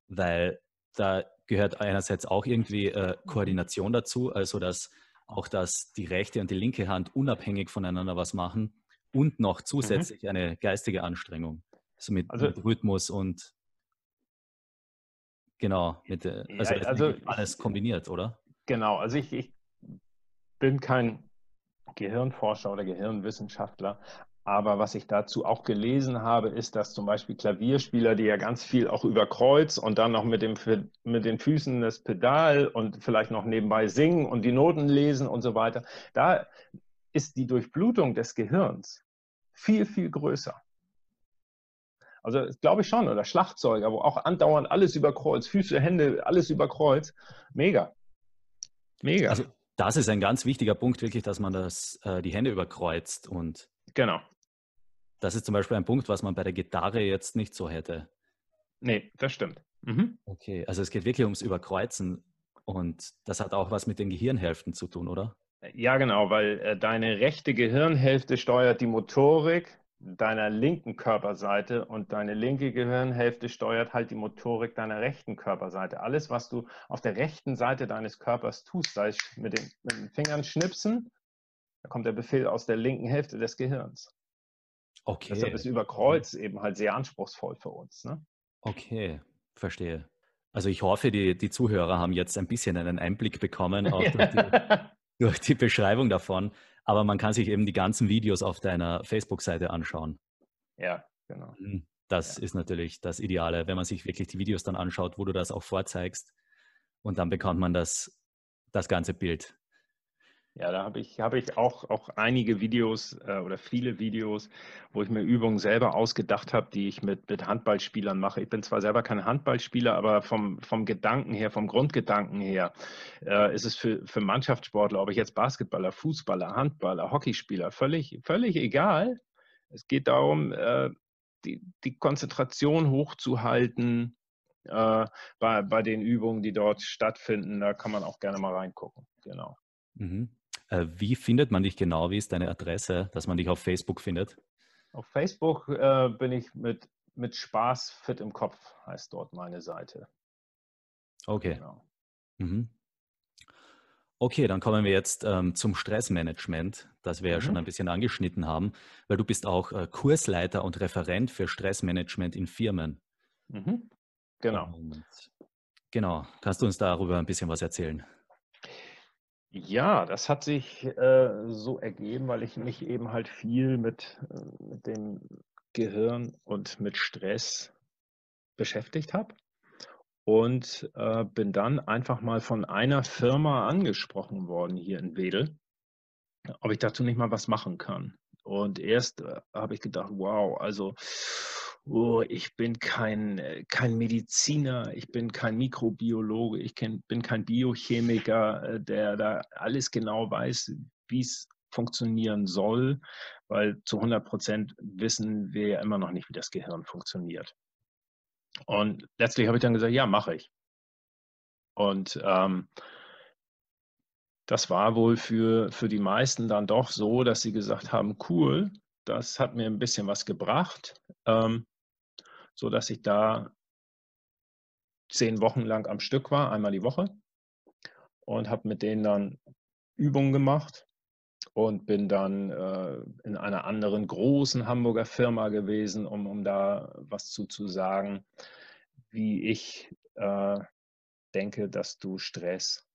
Weil da gehört einerseits auch irgendwie äh, Koordination dazu, also dass auch dass die rechte und die linke Hand unabhängig voneinander was machen und noch mhm. zusätzlich mhm. eine geistige Anstrengung. Also mit, also mit Rhythmus und Genau, mit, also, ja, also alles kombiniert, oder? Genau, also ich, ich bin kein Gehirnforscher oder Gehirnwissenschaftler, aber was ich dazu auch gelesen habe, ist, dass zum Beispiel Klavierspieler, die ja ganz viel auch über Kreuz und dann noch mit, dem, mit den Füßen das Pedal und vielleicht noch nebenbei singen und die Noten lesen und so weiter, da ist die Durchblutung des Gehirns viel, viel größer. Also glaube ich schon. Oder Schlagzeuger, wo auch andauernd alles über Kreuz, Füße, Hände, alles über Kreuz. Mega. Mega. Also das ist ein ganz wichtiger Punkt, wirklich, dass man das, äh, die Hände überkreuzt. Und genau. Das ist zum Beispiel ein Punkt, was man bei der Gitarre jetzt nicht so hätte. Nee, das stimmt. Mhm. Okay, also es geht wirklich ums Überkreuzen. Und das hat auch was mit den Gehirnhälften zu tun, oder? Ja, genau, weil äh, deine rechte Gehirnhälfte steuert die Motorik deiner linken Körperseite und deine linke Gehirnhälfte steuert halt die Motorik deiner rechten Körperseite. Alles, was du auf der rechten Seite deines Körpers tust, sei es mit den, mit den Fingern schnipsen, da kommt der Befehl aus der linken Hälfte des Gehirns. Okay. Deshalb ist Überkreuz eben halt sehr anspruchsvoll für uns. Ne? Okay, verstehe. Also ich hoffe, die, die Zuhörer haben jetzt ein bisschen einen Einblick bekommen, auch [LAUGHS] durch, die, durch die Beschreibung davon. Aber man kann sich eben die ganzen Videos auf deiner Facebook-Seite anschauen. Ja, genau. Mhm. Das ja. ist natürlich das Ideale, wenn man sich wirklich die Videos dann anschaut, wo du das auch vorzeigst. Und dann bekommt man das, das ganze Bild. Ja, da habe ich, hab ich auch, auch einige Videos äh, oder viele Videos, wo ich mir Übungen selber ausgedacht habe, die ich mit, mit Handballspielern mache. Ich bin zwar selber kein Handballspieler, aber vom, vom Gedanken her, vom Grundgedanken her, äh, ist es für, für Mannschaftssportler, ob ich jetzt Basketballer, Fußballer, Handballer, Hockeyspieler, völlig, völlig egal. Es geht darum, äh, die, die Konzentration hochzuhalten äh, bei, bei den Übungen, die dort stattfinden. Da kann man auch gerne mal reingucken. Genau. Mhm. Äh, wie findet man dich genau? Wie ist deine Adresse, dass man dich auf Facebook findet? Auf Facebook äh, bin ich mit, mit Spaß fit im Kopf, heißt dort meine Seite. Okay. Genau. Mhm. Okay, dann kommen wir jetzt ähm, zum Stressmanagement, das wir mhm. ja schon ein bisschen angeschnitten haben, weil du bist auch äh, Kursleiter und Referent für Stressmanagement in Firmen. Mhm. Genau. Und, genau. Kannst du uns darüber ein bisschen was erzählen? Ja, das hat sich äh, so ergeben, weil ich mich eben halt viel mit, äh, mit dem Gehirn und mit Stress beschäftigt habe und äh, bin dann einfach mal von einer Firma angesprochen worden hier in Wedel, ob ich dazu nicht mal was machen kann. Und erst äh, habe ich gedacht, wow, also oh, ich bin kein, äh, kein Mediziner, ich bin kein Mikrobiologe, ich bin kein Biochemiker, äh, der da alles genau weiß, wie es funktionieren soll, weil zu 100 Prozent wissen wir ja immer noch nicht, wie das Gehirn funktioniert. Und letztlich habe ich dann gesagt, ja, mache ich. Und ähm, das war wohl für, für die meisten dann doch so, dass sie gesagt haben, cool, das hat mir ein bisschen was gebracht, ähm, so dass ich da zehn Wochen lang am Stück war, einmal die Woche und habe mit denen dann Übungen gemacht und bin dann äh, in einer anderen großen Hamburger Firma gewesen, um, um da was zu, zu sagen, wie ich äh, denke, dass du Stress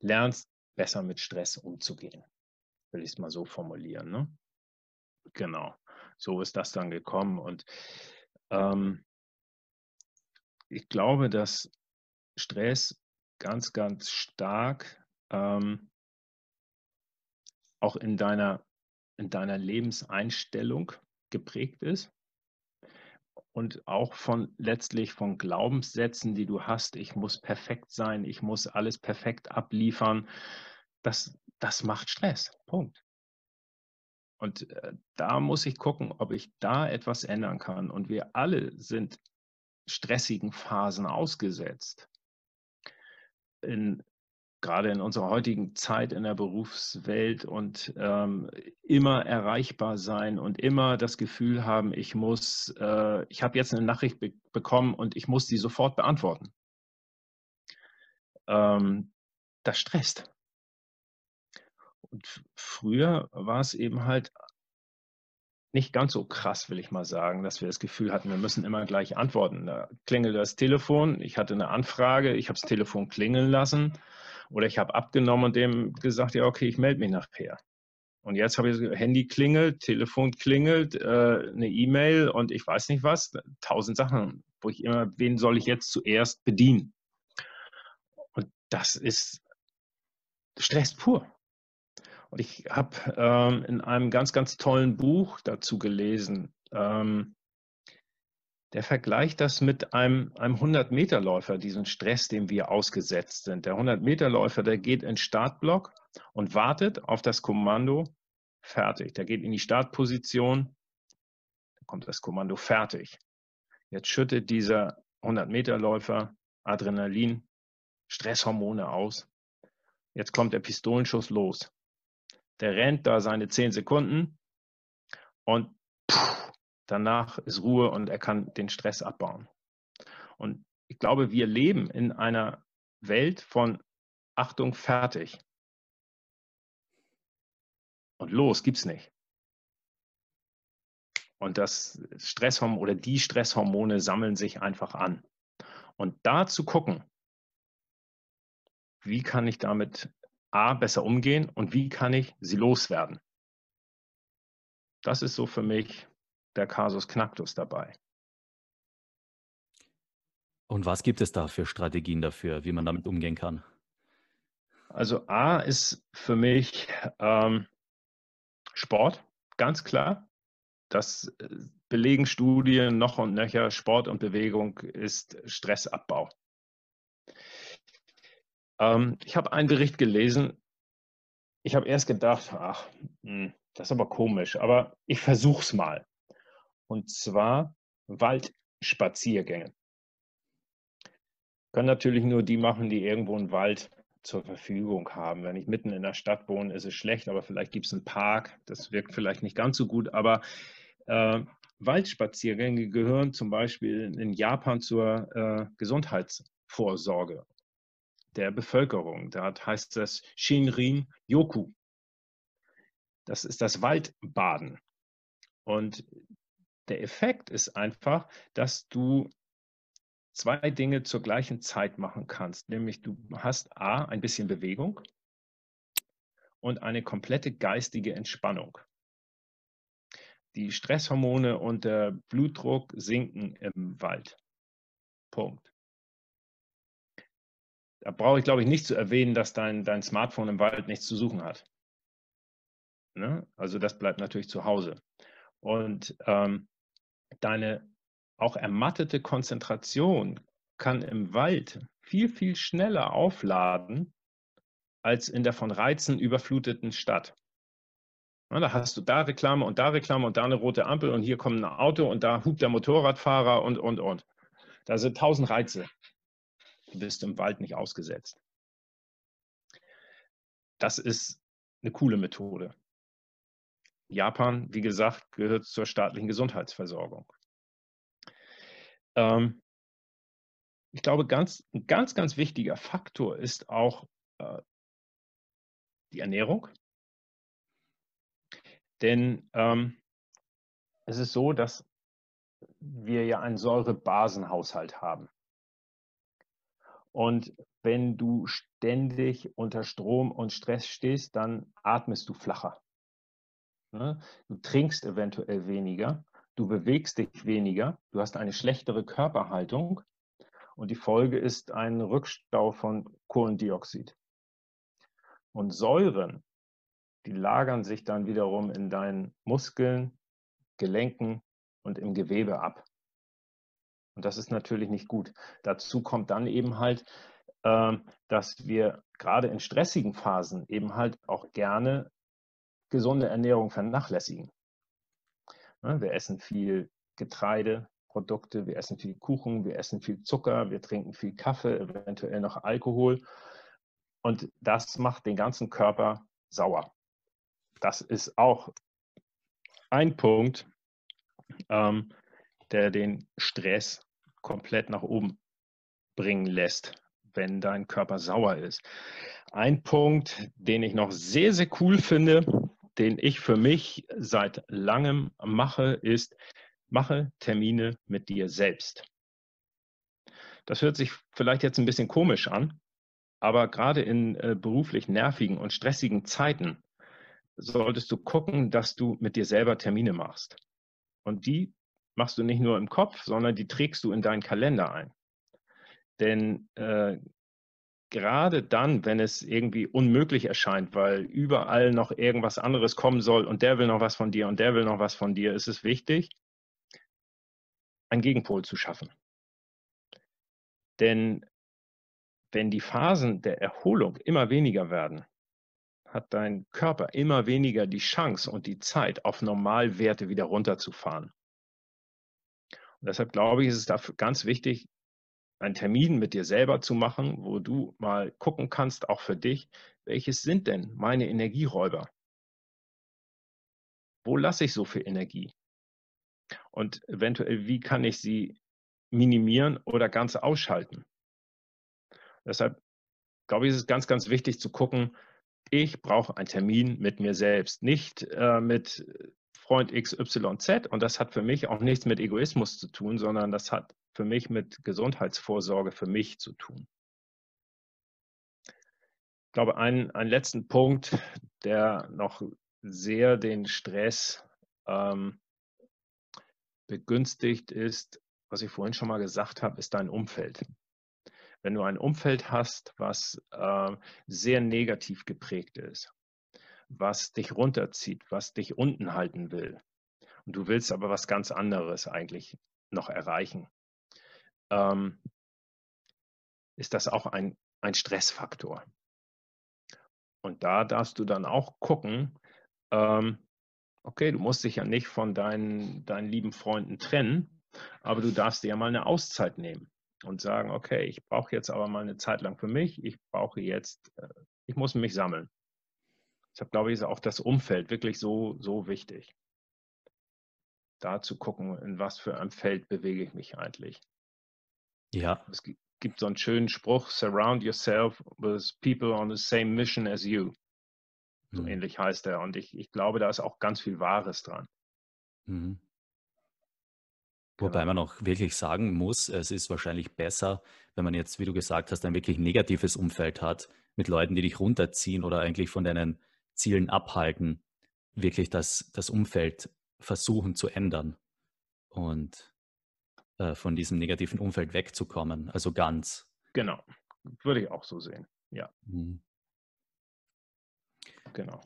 lernst, besser mit Stress umzugehen. Will ich es mal so formulieren. Ne? Genau, so ist das dann gekommen. Und ähm, ich glaube, dass Stress ganz, ganz stark ähm, auch in deiner, in deiner Lebenseinstellung geprägt ist und auch von letztlich von Glaubenssätzen, die du hast, ich muss perfekt sein, ich muss alles perfekt abliefern, das, das macht Stress. Punkt. Und äh, da muss ich gucken, ob ich da etwas ändern kann. Und wir alle sind stressigen Phasen ausgesetzt. In gerade in unserer heutigen Zeit in der Berufswelt und ähm, immer erreichbar sein und immer das Gefühl haben, ich muss, äh, ich habe jetzt eine Nachricht be bekommen und ich muss die sofort beantworten. Ähm, das stresst. Und früher war es eben halt nicht ganz so krass, will ich mal sagen, dass wir das Gefühl hatten, wir müssen immer gleich antworten. Da klingelt das Telefon, ich hatte eine Anfrage, ich habe das Telefon klingeln lassen oder ich habe abgenommen und dem gesagt, ja, okay, ich melde mich nachher. Und jetzt habe ich Handy klingelt, Telefon klingelt, äh, eine E-Mail und ich weiß nicht was, tausend Sachen, wo ich immer, wen soll ich jetzt zuerst bedienen? Und das ist Stress pur. Und ich habe ähm, in einem ganz, ganz tollen Buch dazu gelesen, ähm, der vergleicht das mit einem, einem 100-Meter-Läufer, diesen Stress, dem wir ausgesetzt sind. Der 100-Meter-Läufer, der geht in Startblock und wartet auf das Kommando fertig. Der geht in die Startposition, dann kommt das Kommando fertig. Jetzt schüttet dieser 100-Meter-Läufer Adrenalin, Stresshormone aus. Jetzt kommt der Pistolenschuss los. Der rennt da seine 10 Sekunden und Danach ist Ruhe und er kann den Stress abbauen. Und ich glaube, wir leben in einer Welt von Achtung, fertig. Und los gibt's nicht. Und das Stresshormon oder die Stresshormone sammeln sich einfach an. Und da zu gucken, wie kann ich damit A besser umgehen und wie kann ich sie loswerden? Das ist so für mich der Kasus Knacktus dabei. Und was gibt es da für Strategien dafür, wie man damit umgehen kann? Also A ist für mich ähm, Sport, ganz klar. Das äh, belegen Studien noch und nöcher. Sport und Bewegung ist Stressabbau. Ähm, ich habe einen Bericht gelesen. Ich habe erst gedacht, ach, hm, das ist aber komisch, aber ich versuche es mal. Und zwar Waldspaziergänge. Können natürlich nur die machen, die irgendwo einen Wald zur Verfügung haben. Wenn ich mitten in der Stadt wohne, ist es schlecht, aber vielleicht gibt es einen Park. Das wirkt vielleicht nicht ganz so gut, aber äh, Waldspaziergänge gehören zum Beispiel in Japan zur äh, Gesundheitsvorsorge der Bevölkerung. Da heißt das Shinrin Yoku. Das ist das Waldbaden. Und der Effekt ist einfach, dass du zwei Dinge zur gleichen Zeit machen kannst. Nämlich du hast A, ein bisschen Bewegung und eine komplette geistige Entspannung. Die Stresshormone und der Blutdruck sinken im Wald. Punkt. Da brauche ich, glaube ich, nicht zu erwähnen, dass dein, dein Smartphone im Wald nichts zu suchen hat. Ne? Also das bleibt natürlich zu Hause. Und ähm, deine auch ermattete Konzentration kann im Wald viel, viel schneller aufladen als in der von Reizen überfluteten Stadt. Ja, da hast du da Reklame und da Reklame und da eine rote Ampel und hier kommt ein Auto und da hupt der Motorradfahrer und, und, und. Da sind tausend Reize. Du bist im Wald nicht ausgesetzt. Das ist eine coole Methode. Japan, wie gesagt, gehört zur staatlichen Gesundheitsversorgung. Ähm, ich glaube, ganz, ein ganz, ganz wichtiger Faktor ist auch äh, die Ernährung. Denn ähm, es ist so, dass wir ja einen Säurebasenhaushalt haben. Und wenn du ständig unter Strom und Stress stehst, dann atmest du flacher. Ne? Du trinkst eventuell weniger Du bewegst dich weniger, du hast eine schlechtere Körperhaltung und die Folge ist ein Rückstau von Kohlendioxid. Und Säuren, die lagern sich dann wiederum in deinen Muskeln, Gelenken und im Gewebe ab. Und das ist natürlich nicht gut. Dazu kommt dann eben halt, ähm, dass wir gerade in stressigen Phasen eben halt auch gerne gesunde Ernährung vernachlässigen. Ne, wir essen viel Getreideprodukte, wir essen viel Kuchen, wir essen viel Zucker, wir trinken viel Kaffee, eventuell noch Alkohol. Und das macht den ganzen Körper sauer. Das ist auch ein Punkt, ähm, der den Stress komplett nach oben bringen lässt, wenn dein Körper sauer ist. Ein Punkt, den ich noch sehr, sehr cool finde, den ich für mich seit langem mache, ist, mache Termine mit dir selbst. Das hört sich vielleicht jetzt ein bisschen komisch an, aber gerade in äh, beruflich nervigen und stressigen Zeiten solltest du gucken, dass du mit dir selber Termine machst. Und die machst du nicht nur im Kopf, sondern die trägst du in deinen Kalender ein. Denn äh, gerade dann, wenn es irgendwie unmöglich erscheint, weil überall noch irgendwas anderes kommen soll und der will noch was von dir und der will noch was von dir, ist es wichtig, einen Gegenpol zu schaffen. Denn wenn die Phasen der Erholung immer weniger werden, hat dein Körper immer weniger die Chance und die Zeit, auf Normalwerte wieder runterzufahren. Und deshalb glaube ich, ist es dafür ganz wichtig, einen Termin mit dir selber zu machen, wo du mal gucken kannst, auch für dich, welches sind denn meine Energieräuber? Wo lasse ich so viel Energie? Und eventuell, wie kann ich sie minimieren oder ganz ausschalten? Deshalb glaube ich, ist es ganz, ganz wichtig zu gucken, ich brauche einen Termin mit mir selbst, nicht äh, mit Freund XYZ. Und das hat für mich auch nichts mit Egoismus zu tun, sondern das hat für mich mit Gesundheitsvorsorge für mich zu tun. Ich glaube, einen, einen letzten Punkt, der noch sehr den Stress ähm, begünstigt ist, was ich vorhin schon mal gesagt habe, ist dein Umfeld. Wenn du ein Umfeld hast, was äh, sehr negativ geprägt ist, was dich runterzieht, was dich unten halten will, und du willst aber was ganz anderes eigentlich noch erreichen, ähm, ist das auch ein, ein Stressfaktor. Und da darfst du dann auch gucken, ähm, okay, du musst dich ja nicht von deinen, deinen lieben Freunden trennen, aber du darfst dir ja mal eine Auszeit nehmen und sagen, okay, ich brauche jetzt aber mal eine Zeit lang für mich, ich brauche jetzt, äh, ich muss mich sammeln. Deshalb glaube ich, ist auch das Umfeld wirklich so, so wichtig. Da zu gucken, in was für einem Feld bewege ich mich eigentlich. Ja. Es gibt so einen schönen Spruch, surround yourself with people on the same mission as you. So mhm. ähnlich heißt er. Und ich, ich glaube, da ist auch ganz viel Wahres dran. Mhm. Wobei genau. man auch wirklich sagen muss, es ist wahrscheinlich besser, wenn man jetzt, wie du gesagt hast, ein wirklich negatives Umfeld hat, mit Leuten, die dich runterziehen oder eigentlich von deinen Zielen abhalten, wirklich das, das Umfeld versuchen zu ändern und äh, von diesem negativen Umfeld wegzukommen, also ganz. Genau, würde ich auch so sehen, ja. Mhm. Genau.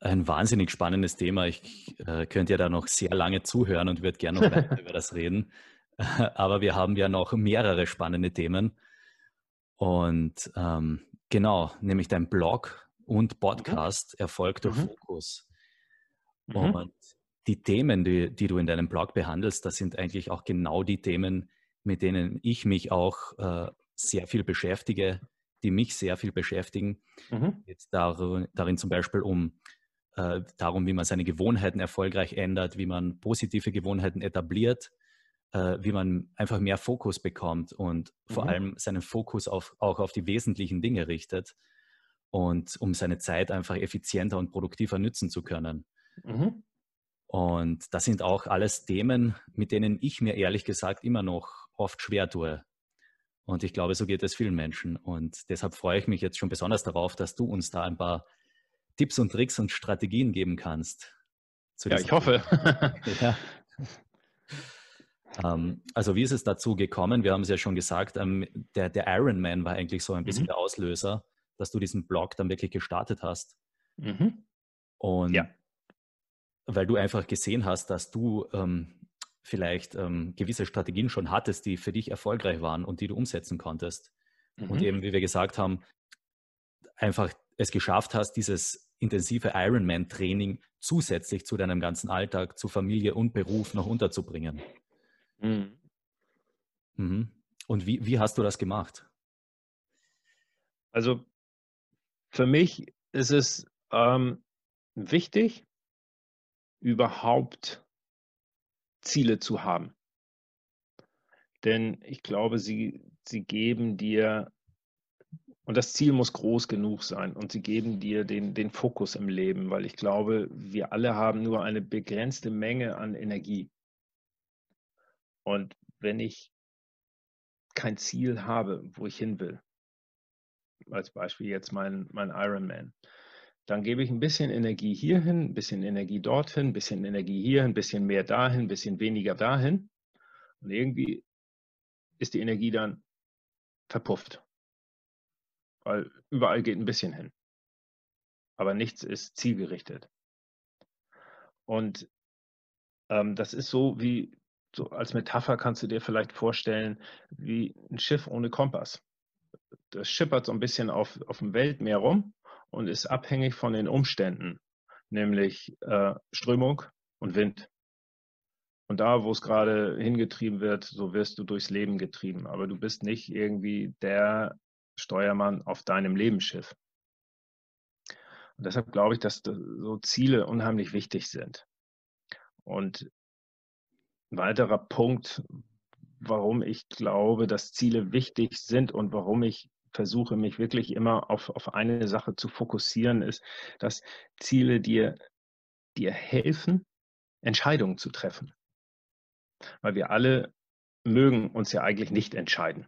Ein wahnsinnig spannendes Thema. Ich äh, könnte ja da noch sehr lange zuhören und würde gerne noch weiter [LAUGHS] über das reden. [LAUGHS] Aber wir haben ja noch mehrere spannende Themen. Und ähm, genau, nämlich dein Blog und Podcast mhm. Erfolg durch mhm. Fokus. Mhm. Und die Themen, die, die, du in deinem Blog behandelst, das sind eigentlich auch genau die Themen, mit denen ich mich auch äh, sehr viel beschäftige, die mich sehr viel beschäftigen. Mhm. Jetzt darin, darin zum Beispiel um äh, darum, wie man seine Gewohnheiten erfolgreich ändert, wie man positive Gewohnheiten etabliert, äh, wie man einfach mehr Fokus bekommt und mhm. vor allem seinen Fokus auf, auch auf die wesentlichen Dinge richtet und um seine Zeit einfach effizienter und produktiver nützen zu können. Mhm. Und das sind auch alles Themen, mit denen ich mir ehrlich gesagt immer noch oft schwer tue. Und ich glaube, so geht es vielen Menschen. Und deshalb freue ich mich jetzt schon besonders darauf, dass du uns da ein paar Tipps und Tricks und Strategien geben kannst. ja, ich hoffe. ja. [LAUGHS] Ähm, also wie ist es dazu gekommen? Wir haben es ja schon gesagt, ähm, der, der Ironman war eigentlich so ein bisschen mhm. der Auslöser, dass du diesen Blog dann wirklich gestartet hast. Mhm. Und ja. weil du einfach gesehen hast, dass du ähm, vielleicht ähm, gewisse Strategien schon hattest, die für dich erfolgreich waren und die du umsetzen konntest. Mhm. Und eben, wie wir gesagt haben, einfach es geschafft hast, dieses intensive Ironman-Training zusätzlich zu deinem ganzen Alltag, zu Familie und Beruf noch unterzubringen. Mhm. Mhm. Und wie, wie hast du das gemacht? Also für mich ist es ähm, wichtig, überhaupt Ziele zu haben. Denn ich glaube, sie, sie geben dir und das Ziel muss groß genug sein und sie geben dir den, den Fokus im Leben, weil ich glaube, wir alle haben nur eine begrenzte Menge an Energie. Und wenn ich kein Ziel habe, wo ich hin will, als Beispiel jetzt mein, mein Ironman, dann gebe ich ein bisschen Energie hierhin, ein bisschen Energie dorthin, ein bisschen Energie hier, ein bisschen mehr dahin, ein bisschen weniger dahin. Und irgendwie ist die Energie dann verpufft weil überall geht ein bisschen hin. Aber nichts ist zielgerichtet. Und ähm, das ist so wie, so als Metapher kannst du dir vielleicht vorstellen, wie ein Schiff ohne Kompass. Das schippert so ein bisschen auf, auf dem Weltmeer rum und ist abhängig von den Umständen, nämlich äh, Strömung und Wind. Und da, wo es gerade hingetrieben wird, so wirst du durchs Leben getrieben. Aber du bist nicht irgendwie der Steuermann auf deinem Lebensschiff. Und deshalb glaube ich, dass so Ziele unheimlich wichtig sind. Und ein weiterer Punkt, warum ich glaube, dass Ziele wichtig sind und warum ich versuche, mich wirklich immer auf, auf eine Sache zu fokussieren, ist, dass Ziele dir, dir helfen, Entscheidungen zu treffen. Weil wir alle mögen uns ja eigentlich nicht entscheiden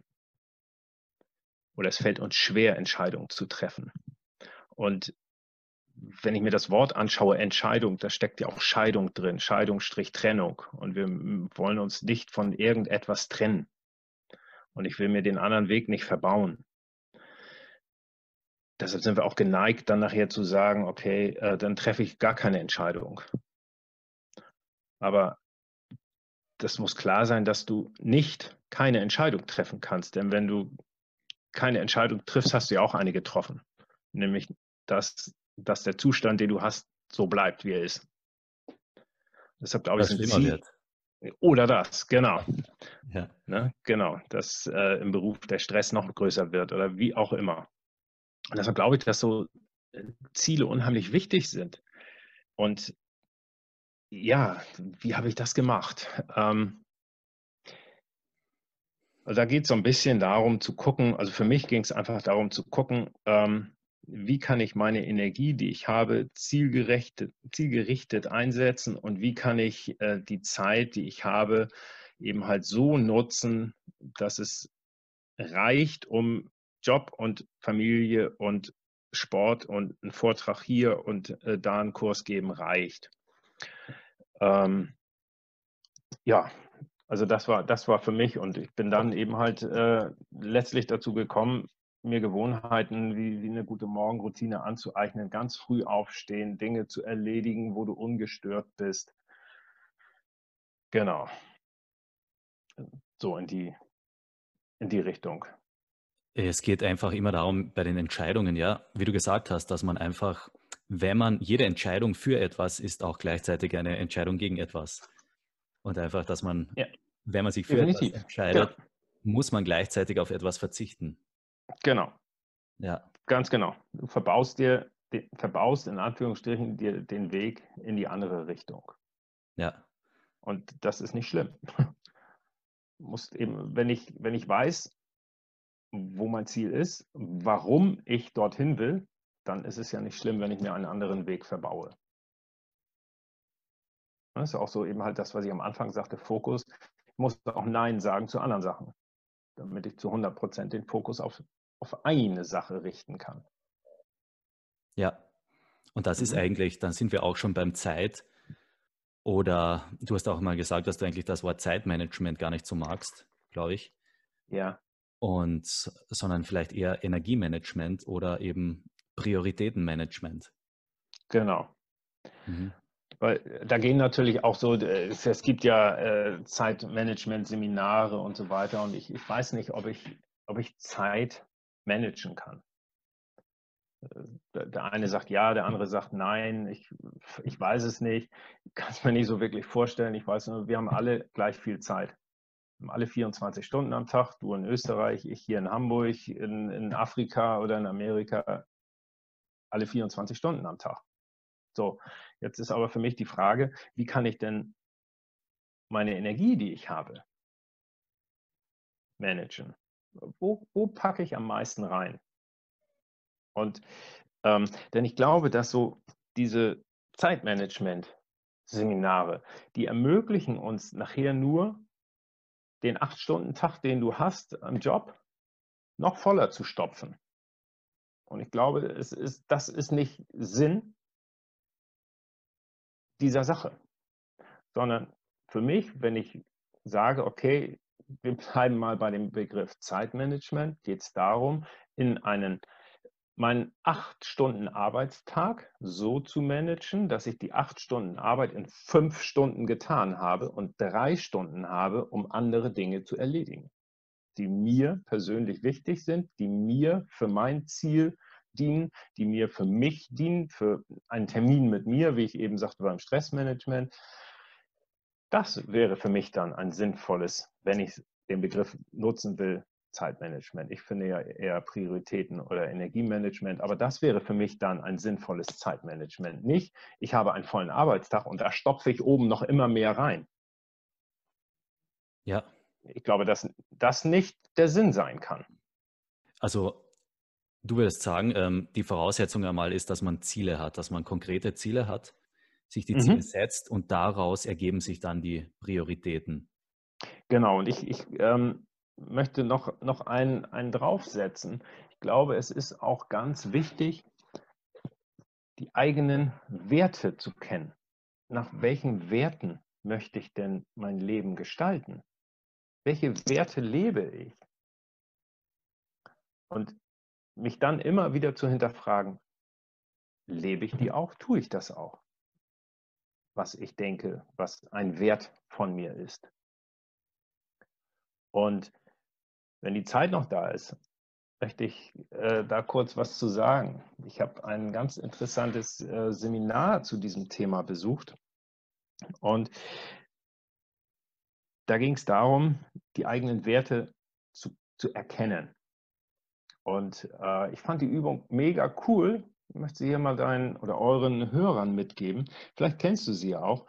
oder es fällt uns schwer, Entscheidungen zu treffen. Und wenn ich mir das Wort anschaue, Entscheidung, da steckt ja auch Scheidung drin, Scheidung Strich Trennung. Und wir wollen uns nicht von irgendetwas trennen. Und ich will mir den anderen Weg nicht verbauen. Deshalb sind wir auch geneigt, dann nachher zu sagen, okay, äh, dann treffe ich gar keine Entscheidung. Aber das muss klar sein, dass du nicht keine Entscheidung treffen kannst. Denn wenn du keine Entscheidung triffst, hast du ja auch eine getroffen. Nämlich, dass, dass der Zustand, den du hast, so bleibt, wie er ist. Deshalb glaube ich, schlimmer Ziel, wird. Oder das, genau. Ja. Ne, genau, dass äh, im Beruf der Stress noch größer wird oder wie auch immer. Und deshalb glaube ich, dass so äh, Ziele unheimlich wichtig sind. Und ja, wie habe ich das gemacht? Ähm, also da geht es so ein bisschen darum zu gucken, also für mich ging es einfach darum zu gucken, ähm, wie kann ich meine Energie, die ich habe, zielgerichtet, zielgerichtet einsetzen und wie kann ich äh, die Zeit, die ich habe, eben halt so nutzen, dass es reicht, um Job und Familie und Sport und einen Vortrag hier und äh, da einen Kurs geben reicht. Ähm, ja, also das war, das war für mich und ich bin dann eben halt äh, letztlich dazu gekommen, mir Gewohnheiten wie, wie eine gute Morgenroutine anzueignen, ganz früh aufstehen, Dinge zu erledigen, wo du ungestört bist. Genau. So in die, in die Richtung. Es geht einfach immer darum, bei den Entscheidungen, ja, wie du gesagt hast, dass man einfach, wenn man jede Entscheidung für etwas ist, auch gleichzeitig eine Entscheidung gegen etwas. Und einfach, dass man, ja. wenn man sich für Definitiv. etwas entscheidet, ja. muss man gleichzeitig auf etwas verzichten. Genau. Ja. Ganz genau. Du verbaust dir, verbaust in Anführungsstrichen dir den Weg in die andere Richtung. Ja. Und das ist nicht schlimm. [LAUGHS] musst eben, wenn ich, wenn ich weiß, wo mein Ziel ist, warum ich dorthin will, dann ist es ja nicht schlimm, wenn ich mir einen anderen Weg verbaue. Das ist auch so eben halt das, was ich am Anfang sagte, Fokus. Ich muss auch Nein sagen zu anderen Sachen, damit ich zu 100 Prozent den Fokus auf auf eine Sache richten kann. Ja, und das mhm. ist eigentlich, dann sind wir auch schon beim Zeit. Oder du hast auch mal gesagt, dass du eigentlich das Wort Zeitmanagement gar nicht so magst, glaube ich. Ja. Und sondern vielleicht eher Energiemanagement oder eben Prioritätenmanagement. Genau. Mhm. Weil äh, da gehen natürlich auch so, äh, es, gibt ja äh, Zeitmanagement-Seminare und so weiter. Und ich, ich weiß nicht, ob ich, ob ich Zeit managen kann. Äh, der eine sagt ja, der andere sagt nein, ich, ich weiß es nicht, [LAUGHS] kann es mir nicht so wirklich vorstellen. Ich weiß nur, wir haben alle gleich viel Zeit. Wir haben alle 24 Stunden am Tag, du in Österreich, ich hier in Hamburg, in, in Afrika oder in Amerika, alle 24 Stunden am Tag. So, jetzt ist aber für mich die Frage, wie kann ich denn meine Energie, die ich habe, managen? Wo, wo packe ich am meisten rein? Und ähm, denn ich glaube, dass so diese Zeitmanagement-Seminare, die ermöglichen uns nachher nur den acht Stunden Tag, den du hast am Job, noch voller zu stopfen. Und ich glaube, es ist, das ist nicht Sinn dieser Sache, sondern für mich, wenn ich sage, okay, wir bleiben mal bei dem Begriff Zeitmanagement, geht es darum, in einen meinen acht Stunden Arbeitstag so zu managen, dass ich die acht Stunden Arbeit in fünf Stunden getan habe und drei Stunden habe, um andere Dinge zu erledigen, die mir persönlich wichtig sind, die mir für mein Ziel dienen, die mir für mich dienen, für einen Termin mit mir, wie ich eben sagte beim Stressmanagement, das wäre für mich dann ein sinnvolles, wenn ich den Begriff nutzen will, Zeitmanagement. Ich finde ja eher Prioritäten oder Energiemanagement, aber das wäre für mich dann ein sinnvolles Zeitmanagement. Nicht, ich habe einen vollen Arbeitstag und da stopfe ich oben noch immer mehr rein. Ja. Ich glaube, dass das nicht der Sinn sein kann. Also du würdest sagen, ähm, die Voraussetzung einmal ist, dass man Ziele hat, dass man konkrete Ziele hat sich die Ziele mhm. setzt und daraus ergeben sich dann die Prioritäten. Genau, und ich, ich ähm, möchte noch, noch einen, einen draufsetzen. Ich glaube, es ist auch ganz wichtig, die eigenen Werte zu kennen. Nach welchen Werten möchte ich denn mein Leben gestalten? Welche Werte lebe ich? Und mich dann immer wieder zu hinterfragen, lebe ich die auch? Tue ich das auch? Was ich denke, was ein Wert von mir ist. Und wenn die Zeit noch da ist, möchte ich äh, da kurz was zu sagen. Ich habe ein ganz interessantes äh, Seminar zu diesem Thema besucht. Und da ging es darum, die eigenen Werte zu, zu erkennen. Und äh, ich fand die Übung mega cool. Ich möchte sie hier mal deinen oder euren Hörern mitgeben. Vielleicht kennst du sie ja auch.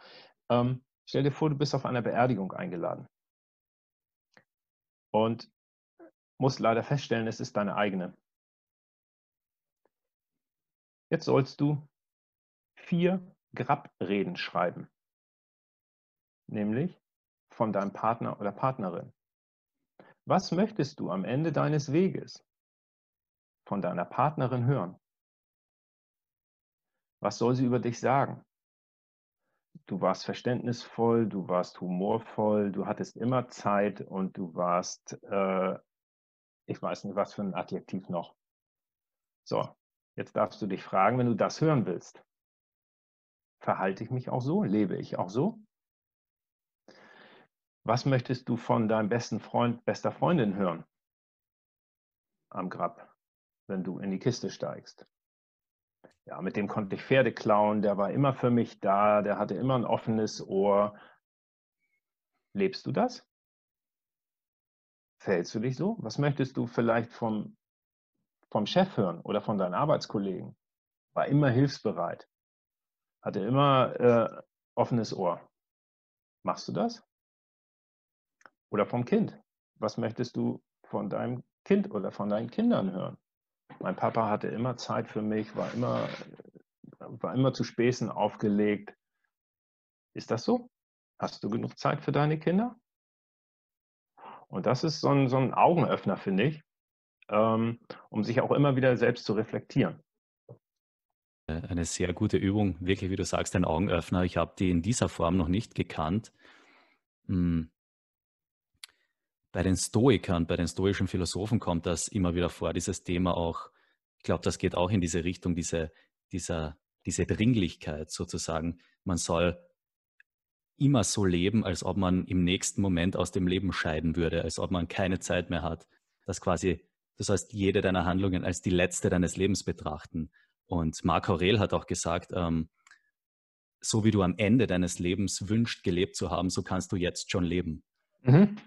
Ähm, stell dir vor, du bist auf einer Beerdigung eingeladen. Und musst leider feststellen, es ist deine eigene. Jetzt sollst du vier Grabreden schreiben, nämlich von deinem Partner oder Partnerin. Was möchtest du am Ende deines Weges von deiner Partnerin hören? Was soll sie über dich sagen? Du warst verständnisvoll, du warst humorvoll, du hattest immer Zeit und du warst, äh, ich weiß nicht, was für ein Adjektiv noch. So, jetzt darfst du dich fragen, wenn du das hören willst. Verhalte ich mich auch so? Lebe ich auch so? Was möchtest du von deinem besten Freund, bester Freundin hören? Am Grab, wenn du in die Kiste steigst. Ja, mit dem konnte ich Pferde klauen, der war immer für mich da, der hatte immer ein offenes Ohr. Lebst du das? Fällst du dich so? Was möchtest du vielleicht vom, vom Chef hören oder von deinen Arbeitskollegen? War immer hilfsbereit, hatte immer äh, offenes Ohr. Machst du das? Oder vom Kind. Was möchtest du von deinem Kind oder von deinen Kindern hören? Mein Papa hatte immer Zeit für mich, war immer, war immer zu Späßen aufgelegt. Ist das so? Hast du genug Zeit für deine Kinder? Und das ist so ein, so ein Augenöffner, finde ich, ähm, um sich auch immer wieder selbst zu reflektieren. Äh, eine sehr gute Übung, wirklich, wie du sagst, ein Augenöffner. Ich habe die in dieser Form noch nicht gekannt. Hm. Bei den Stoikern, bei den stoischen Philosophen kommt das immer wieder vor, dieses Thema auch. Ich glaube, das geht auch in diese Richtung, diese, dieser, diese Dringlichkeit sozusagen. Man soll immer so leben, als ob man im nächsten Moment aus dem Leben scheiden würde, als ob man keine Zeit mehr hat. Das quasi, du sollst jede deiner Handlungen als die letzte deines Lebens betrachten. Und Marc Aurel hat auch gesagt, ähm, so wie du am Ende deines Lebens wünscht, gelebt zu haben, so kannst du jetzt schon leben. Mhm.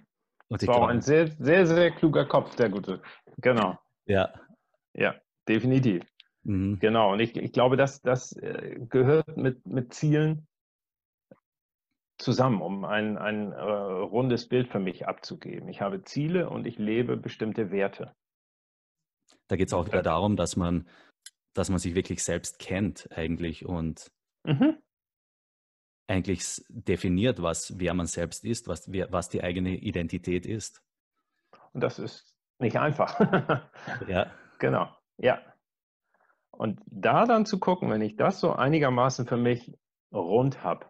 Und ich war glaube, ein sehr, sehr, sehr kluger Kopf, der Gute. Genau. Ja. Ja, definitiv. Mhm. Genau. Und ich, ich glaube, dass das äh, gehört mit, mit Zielen zusammen, um ein, ein äh, rundes Bild für mich abzugeben. Ich habe Ziele und ich lebe bestimmte Werte. Da geht es auch wieder darum, dass man dass man sich wirklich selbst kennt eigentlich und mhm. Eigentlich definiert, was, wer man selbst ist, was, was die eigene Identität ist. Und das ist nicht einfach. [LAUGHS] ja. Genau, ja. Und da dann zu gucken, wenn ich das so einigermaßen für mich rund habe,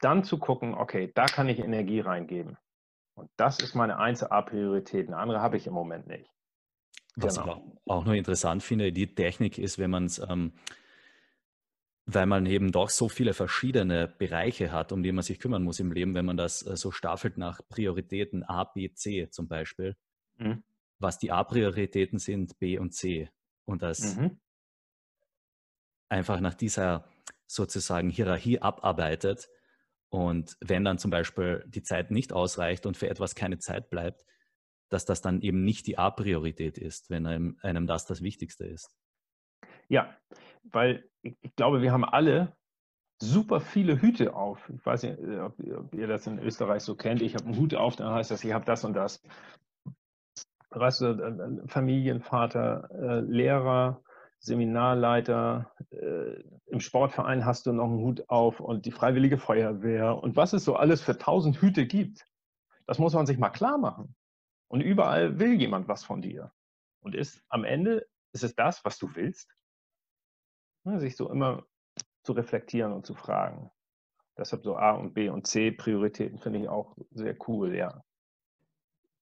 dann zu gucken, okay, da kann ich Energie reingeben. Und das ist meine 1A-Priorität. Eine andere habe ich im Moment nicht. Was genau. ich auch noch interessant finde, die Technik ist, wenn man es, ähm, weil man eben doch so viele verschiedene Bereiche hat, um die man sich kümmern muss im Leben, wenn man das äh, so staffelt nach Prioritäten A, B, C zum Beispiel, mhm. was die A-Prioritäten sind, B und C. Und das mhm. einfach nach dieser sozusagen Hierarchie abarbeitet. Und wenn dann zum Beispiel die Zeit nicht ausreicht und für etwas keine Zeit bleibt, dass das dann eben nicht die A-Priorität ist, wenn einem, einem das das Wichtigste ist. Ja, weil ich, ich, glaube, wir haben alle super viele Hüte auf. Ich weiß nicht, äh, ob, ob ihr das in Österreich so kennt. Ich habe einen Hut auf, dann heißt das, ich habe das und das. Weißt du, Familienvater, äh, Lehrer, Seminarleiter, äh, im Sportverein hast du noch einen Hut auf und die Freiwillige Feuerwehr und was es so alles für tausend Hüte gibt. Das muss man sich mal klar machen. Und überall will jemand was von dir. Und ist am Ende ist es das, was du willst? Ja, sich so immer zu reflektieren und zu fragen. Deshalb so A und B und C Prioritäten finde ich auch sehr cool, ja.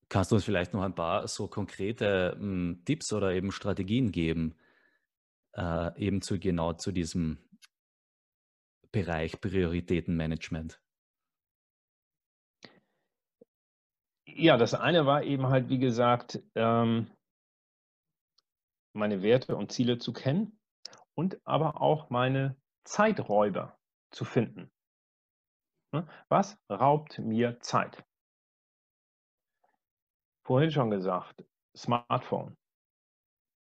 Kannst du uns vielleicht noch ein paar so konkrete m, hm, Tipps oder eben Strategien geben, äh, eben zu genau zu diesem Bereich Prioritätenmanagement? Ja, das eine war eben halt, wie gesagt, ähm, meine Werte und Ziele zu kennen und aber auch meine Zeiträuber zu finden. Ne? Was raubt mir Zeit? Vorhin schon gesagt, Smartphone.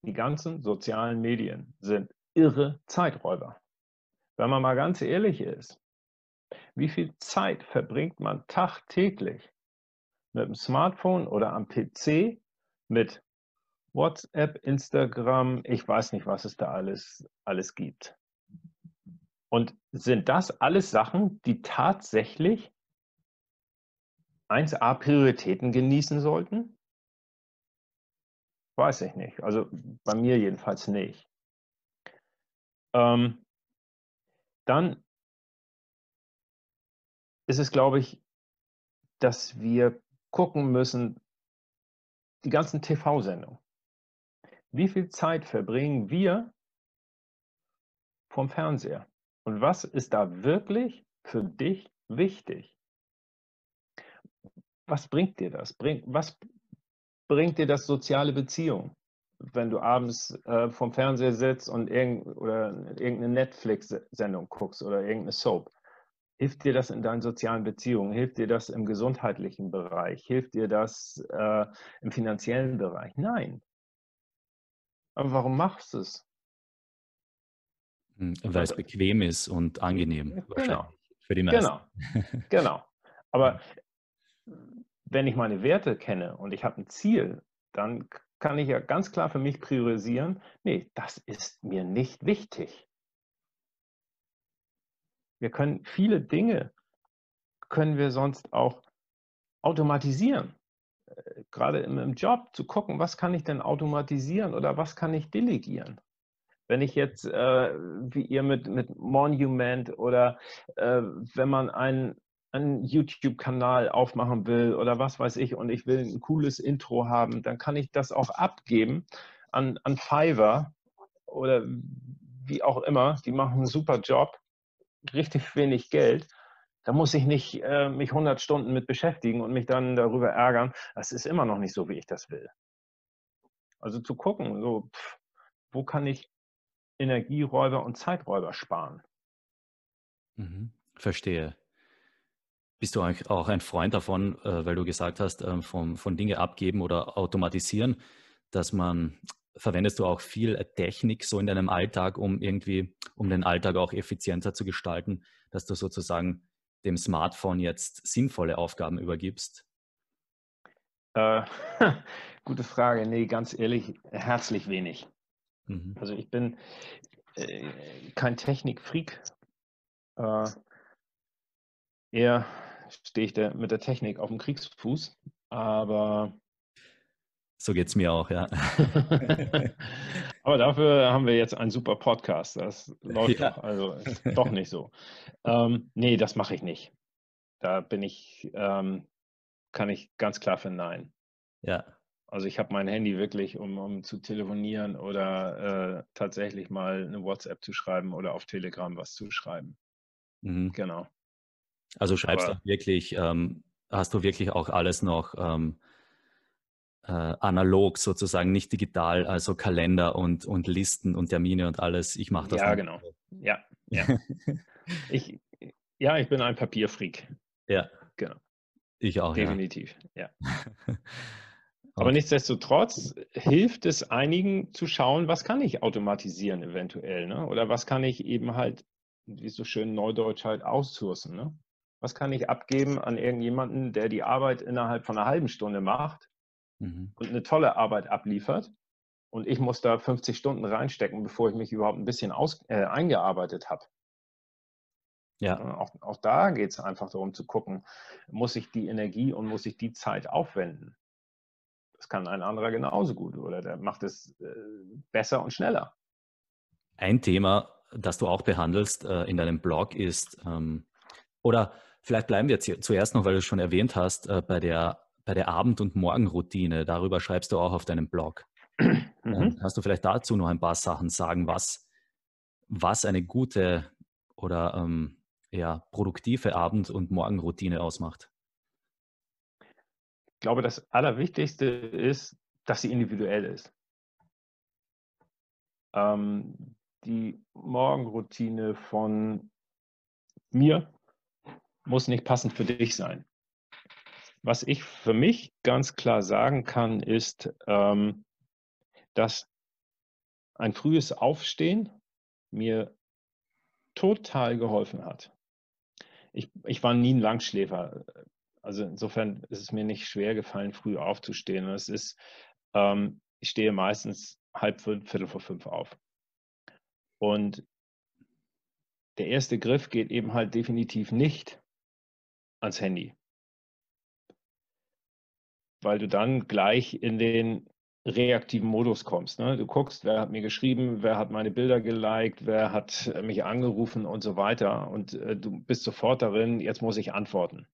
Die ganzen sozialen Medien sind irre Zeiträuber. Wenn man mal ganz ehrlich ist, wie viel Zeit verbringt man tagtäglich mit dem Smartphone oder am PC mit WhatsApp, Instagram, ich weiß nicht, was es da alles, alles gibt. Und sind das alles Sachen, die tatsächlich 1a Prioritäten genießen sollten? Weiß ich nicht. Also bei mir jedenfalls nicht. Ähm, dann ist es, glaube ich, dass wir gucken müssen, die ganzen TV-Sendungen. Wie viel Zeit verbringen wir vom Fernseher? Und was ist da wirklich für dich wichtig? Was bringt dir das? Bring, was bringt dir das soziale Beziehung? Wenn du abends äh, vom Fernseher sitzt und irgend, oder irgendeine Netflix-Sendung guckst oder irgendeine Soap, hilft dir das in deinen sozialen Beziehungen? Hilft dir das im gesundheitlichen Bereich? Hilft dir das äh, im finanziellen Bereich? Nein. Aber warum machst du es? Hm, weil es bequem ist und angenehm. Genau. Für die meisten. Genau. genau. Aber [LAUGHS] wenn ich meine Werte kenne und ich habe ein Ziel, dann kann ich ja ganz klar für mich priorisieren, nee, das ist mir nicht wichtig. Wir können viele Dinge, können wir sonst auch automatisieren. Gerade im, Job zu gucken, was kann ich denn automatisieren oder was kann ich delegieren. Wenn ich jetzt, äh, wie ihr mit, mit Monument oder äh, wenn man einen, einen YouTube-Kanal aufmachen will oder was weiß ich und ich will ein cooles Intro haben, dann kann ich das auch abgeben an, an Fiverr oder wie auch immer. Die machen einen super Job, richtig wenig Geld. Da muss ich nicht äh, mich 100 Stunden mit beschäftigen und mich dann darüber ärgern. Das ist immer noch nicht so, wie ich das will. Also zu gucken, so, pff, wo kann ich Energieräuber und Zeiträuber sparen. Mhm, verstehe. Bist du eigentlich auch ein Freund davon, äh, weil du gesagt hast, äh, von, von Dinge abgeben oder automatisieren, dass man, verwendest du auch viel Technik so in deinem Alltag, um irgendwie, um den Alltag auch effizienter zu gestalten, dass du sozusagen dem Smartphone jetzt sinnvolle Aufgaben übergibst? Äh, [LAUGHS] gute Frage. Nee, ganz ehrlich, herzlich wenig. Mhm. Also ich bin äh, kein Technikfreak. Äh, eher stehe ich der, mit der Technik auf dem Kriegsfuß, aber so geht es mir auch, ja. [LAUGHS] aber dafür haben wir jetzt einen super Podcast. Das läuft ja. doch, also ist doch nicht so. Ähm, nee, das mache ich nicht. Da bin ich, ähm, kann ich ganz klar für Nein. Ja. Also ich habe mein Handy wirklich, um, um zu telefonieren oder äh, tatsächlich mal eine WhatsApp zu schreiben oder auf Telegram was zu schreiben. Mhm. Genau. Also schreibst Aber, du wirklich, ähm, hast du wirklich auch alles noch ähm, äh, analog sozusagen, nicht digital, also Kalender und, und Listen und Termine und alles. Ich mache das. Ja, genau. Ja, ja. [LAUGHS] ich, ja, ich bin ein Papierfreak. Ja. Genau. Ich auch. Definitiv, ja. ja. [LAUGHS] Aber nichtsdestotrotz hilft es einigen zu schauen, was kann ich automatisieren eventuell, ne? Oder was kann ich eben halt, wie so schön neudeutsch halt aussourcen, ne? Was kann ich abgeben an irgendjemanden, der die Arbeit innerhalb von einer halben Stunde macht mhm. und eine tolle Arbeit abliefert? Und ich muss da 50 Stunden reinstecken, bevor ich mich überhaupt ein bisschen aus, äh, eingearbeitet habe. Ja. Auch, auch da geht es einfach darum zu gucken, muss ich die Energie und muss ich die Zeit aufwenden? Das kann ein anderer genauso gut oder der macht es äh, besser und schneller. Ein Thema, das du auch behandelst äh, in deinem Blog ist, ähm, oder vielleicht bleiben wir jetzt zuerst noch, weil du es schon erwähnt hast, äh, bei der, bei der Abend- und Morgenroutine. Darüber schreibst du auch auf deinem Blog. [CLEARS THROAT] Mhm. Kannst du vielleicht dazu noch ein paar Sachen sagen, was, was eine gute oder ähm, ja, produktive Abend- und Morgenroutine ausmacht? Ich glaube, das Allerwichtigste ist, dass sie individuell ist. Ähm, die Morgenroutine von mir muss nicht passend für dich sein. Was ich für mich ganz klar sagen kann, ist, ähm, dass ein frühes Aufstehen mir total geholfen hat. Ich, ich war nie ein Langschläfer. Also insofern ist es mir nicht schwer gefallen, früh aufzustehen. es ist, ähm, ich stehe meistens halb fünf, viertel vor fünf auf. Und der erste Griff geht eben halt definitiv nicht ans Handy. Weil du dann gleich in den reaktiven Modus kommst. Ne? Du guckst, wer hat mir geschrieben, wer hat meine Bilder geliked, wer hat mich angerufen und so weiter. Und äh, du bist sofort darin, jetzt muss ich antworten.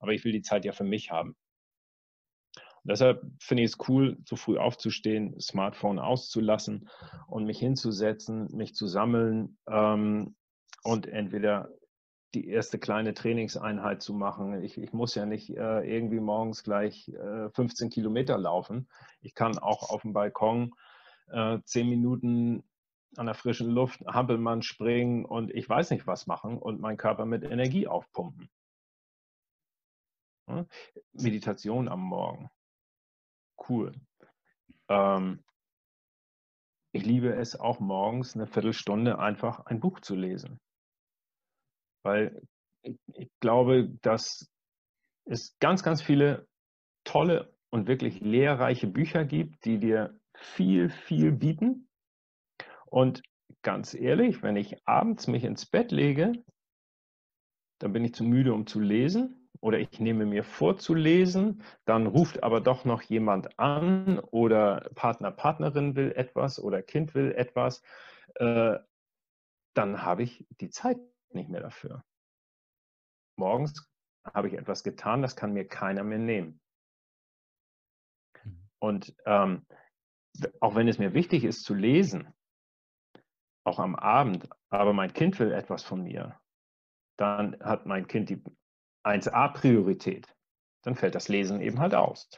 Aber ich will die Zeit ja für mich haben. Und deshalb finde ich es cool, zu früh aufzustehen, Smartphone auszulassen und mich hinzusetzen, mich zu sammeln ähm, und entweder die erste kleine Trainingseinheit zu machen. Ich, ich muss ja nicht äh, irgendwie morgens gleich äh, 15 Kilometer laufen. Ich kann auch auf dem Balkon äh, 10 Minuten an der frischen Luft Hampelmann springen und ich weiß nicht was machen und meinen Körper mit Energie aufpumpen. Ja? Meditation am Morgen. Cool. Ähm, ich liebe es auch morgens eine Viertelstunde einfach ein Buch zu lesen. Weil ich, glaube, dass es ganz, ganz viele tolle und wirklich lehrreiche Bücher gibt, die dir viel, viel bieten. Und ganz ehrlich, wenn ich abends mich ins Bett lege, dann bin ich zu müde, um zu lesen. Oder ich nehme mir vor zu lesen, dann ruft aber doch noch jemand an oder Partner, Partnerin will etwas oder Kind will etwas. Äh, dann habe ich die Zeit nicht mehr dafür. Morgens habe ich etwas getan, das kann mir keiner mehr nehmen. Mhm. Und ähm, auch wenn es mir wichtig ist zu lesen, auch am Abend, aber mein Kind will etwas von mir, dann hat mein Kind die 1a-Priorität. Dann fällt das Lesen eben halt aus.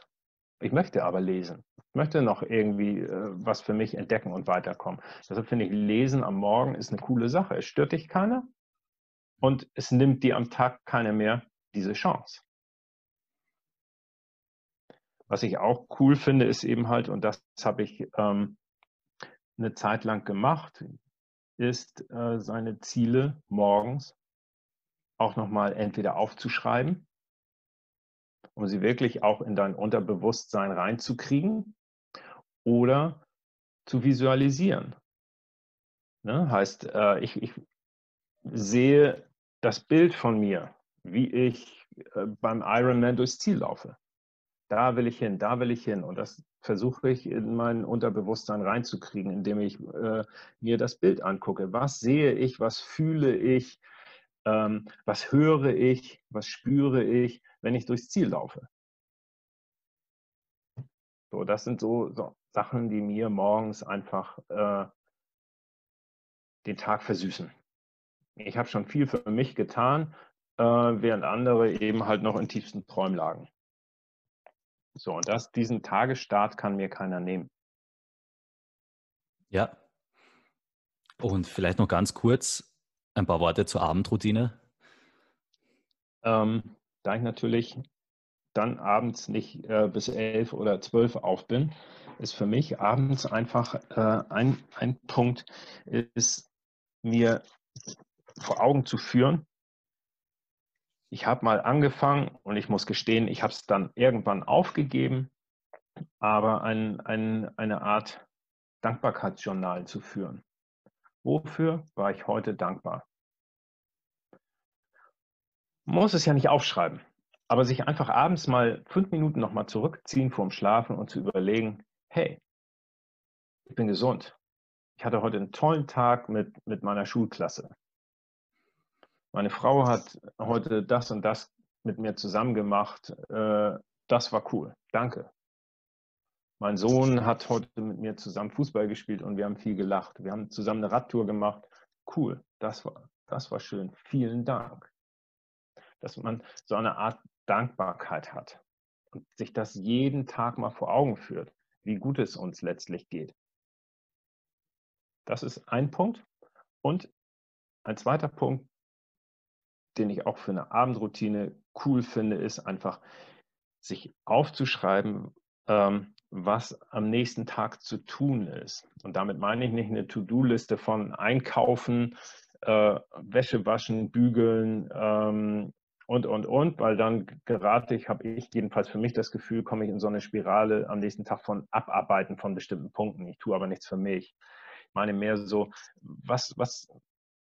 Ich möchte aber lesen. Ich möchte noch irgendwie äh, was für mich entdecken und weiterkommen. Deshalb finde ich, Lesen am Morgen ist eine coole Sache. Es stört dich keiner und es nimmt dir am Tag keiner mehr diese Chance. Was ich auch cool finde, ist eben halt, und das habe ich ähm, eine Zeit lang gemacht, ist äh, seine Ziele morgens auch nochmal entweder aufzuschreiben, um sie wirklich auch in dein Unterbewusstsein reinzukriegen oder zu visualisieren. Ne? Heißt, äh, ich, ich sehe das Bild von mir, wie ich äh, beim Ironman durchs Ziel laufe. Da will ich hin, da will ich hin. Und das versuche ich in mein Unterbewusstsein reinzukriegen, indem ich äh, mir das Bild angucke. Was sehe ich, was fühle ich, ähm, was höre ich, was spüre ich, wenn ich durchs Ziel laufe. So, das sind so, so Sachen, die mir morgens einfach äh, den Tag versüßen ich habe schon viel für mich getan, äh, während andere eben halt noch in tiefsten Träumen lagen. So, und das, diesen Tagesstart kann mir keiner nehmen. Ja. Und vielleicht noch ganz kurz ein paar Worte zur Abendroutine. Ähm, da ich natürlich dann abends nicht äh, bis elf oder zwölf auf bin, ist für mich abends einfach äh, ein, ein Punkt, ist mir vor Augen zu führen. Ich habe mal angefangen und ich muss gestehen, ich habe es dann irgendwann aufgegeben, aber ein, ein, eine Art Dankbarkeitsjournal zu führen. Wofür war ich heute dankbar? Muss es ja nicht aufschreiben, aber sich einfach abends mal fünf Minuten nochmal zurückziehen vorm Schlafen und zu überlegen, hey, ich bin gesund. Ich hatte heute einen tollen Tag mit, mit meiner Schulklasse meine Frau hat heute das und das mit mir zusammen gemacht. Äh, das war cool. Danke. Mein Sohn hat heute mit mir zusammen Fußball gespielt und wir haben viel gelacht. Wir haben zusammen eine Radtour gemacht. Cool. Das war, das war schön. Vielen Dank. Dass man so eine Art Dankbarkeit hat und sich das jeden Tag mal vor Augen führt, wie gut es uns letztlich geht. Das ist ein Punkt. Und ein zweiter Punkt, den ich auch für eine Abendroutine cool finde, ist einfach, sich aufzuschreiben, ähm, was am nächsten Tag zu tun ist. Und damit meine ich nicht eine To-Do-Liste von Einkaufen, äh, Wäsche waschen, bügeln ähm, und, und, und, weil dann gerate ich, habe ich jedenfalls für mich das Gefühl, komme ich in so eine Spirale am nächsten Tag von Abarbeiten von bestimmten Punkten. Ich tue aber nichts für mich. Ich meine mehr so, was, was,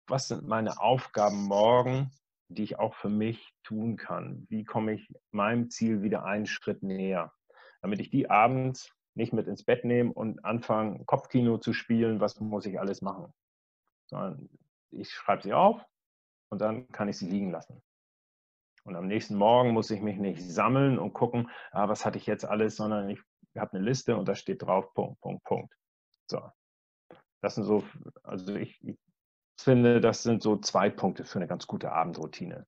was sind meine Aufgaben morgen, die ich auch für mich tun kann? Wie komme ich meinem Ziel wieder einen Schritt näher? Damit ich die abends nicht mit ins Bett nehme und anfange, Kopfkino zu spielen, was muss ich alles machen? Sondern ich schreibe sie auf und dann kann ich sie liegen lassen. Und am nächsten Morgen muss ich mich nicht sammeln und gucken, ah, was hatte ich jetzt alles, sondern ich habe eine Liste und da steht drauf Punkt, Punkt, Punkt. So. Das sind so, also ich, ich finde, das sind so zwei Punkte für eine ganz gute Abendroutine.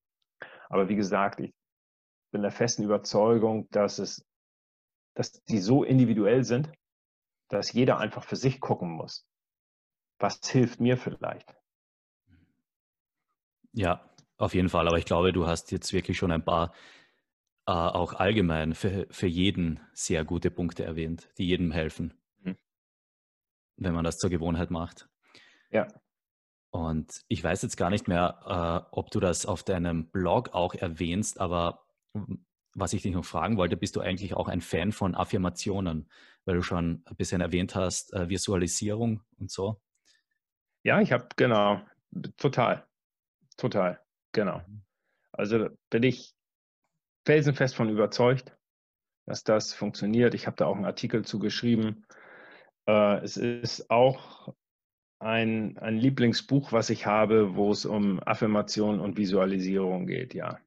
Aber wie gesagt, ich bin der festen Überzeugung, dass es, dass die so individuell sind, dass jeder einfach für sich gucken muss. Was hilft mir vielleicht? Ja, auf jeden Fall. Aber ich glaube, du hast jetzt wirklich schon ein paar äh, auch allgemein für, für jeden sehr gute Punkte erwähnt, die jedem helfen, mhm. wenn man das zur Gewohnheit macht. Ja. Und ich weiß jetzt gar nicht mehr, äh, ob du das auf deinem Blog auch erwähnst, aber was ich dich noch fragen wollte, bist du eigentlich auch ein Fan von Affirmationen, weil du schon ein bisschen erwähnt hast, äh, Visualisierung und so? Ja, ich habe, genau, total, total, genau. Mhm. Also bin ich felsenfest von überzeugt, dass das funktioniert. Ich habe da auch einen Artikel zu geschrieben. Äh, es ist auch ein, ein Lieblingsbuch, was ich habe, wo es um Affirmation und Visualisierung geht, ja,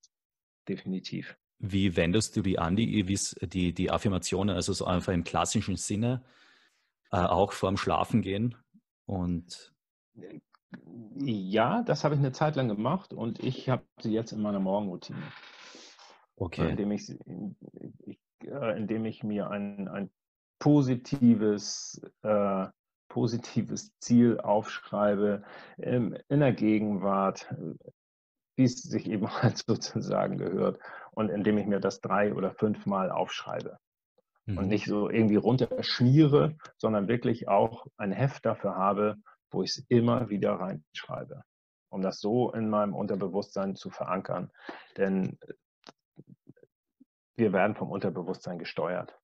definitiv. Wie wendest du die an, die, die, die Affirmationen, also so einfach im klassischen Sinne, äh, auch vorm Schlafen gehen? Und ja, das habe ich eine Zeit lang gemacht und ich habe sie jetzt in meiner Morgenroutine. Okay. Indem ich, ich äh, indem ich mir ein, ein positives äh, positives Ziel aufschreibe, in der Gegenwart, wie es sich eben [LAUGHS] halt sozusagen gehört und indem ich mir das drei oder fünfmal aufschreibe. Mhm. Und nicht so irgendwie runterschmiere, sondern wirklich auch ein Heft dafür habe, wo ich es immer wieder reinschreibe, um das so in meinem Unterbewusstsein zu verankern. Denn wir werden vom Unterbewusstsein gesteuert.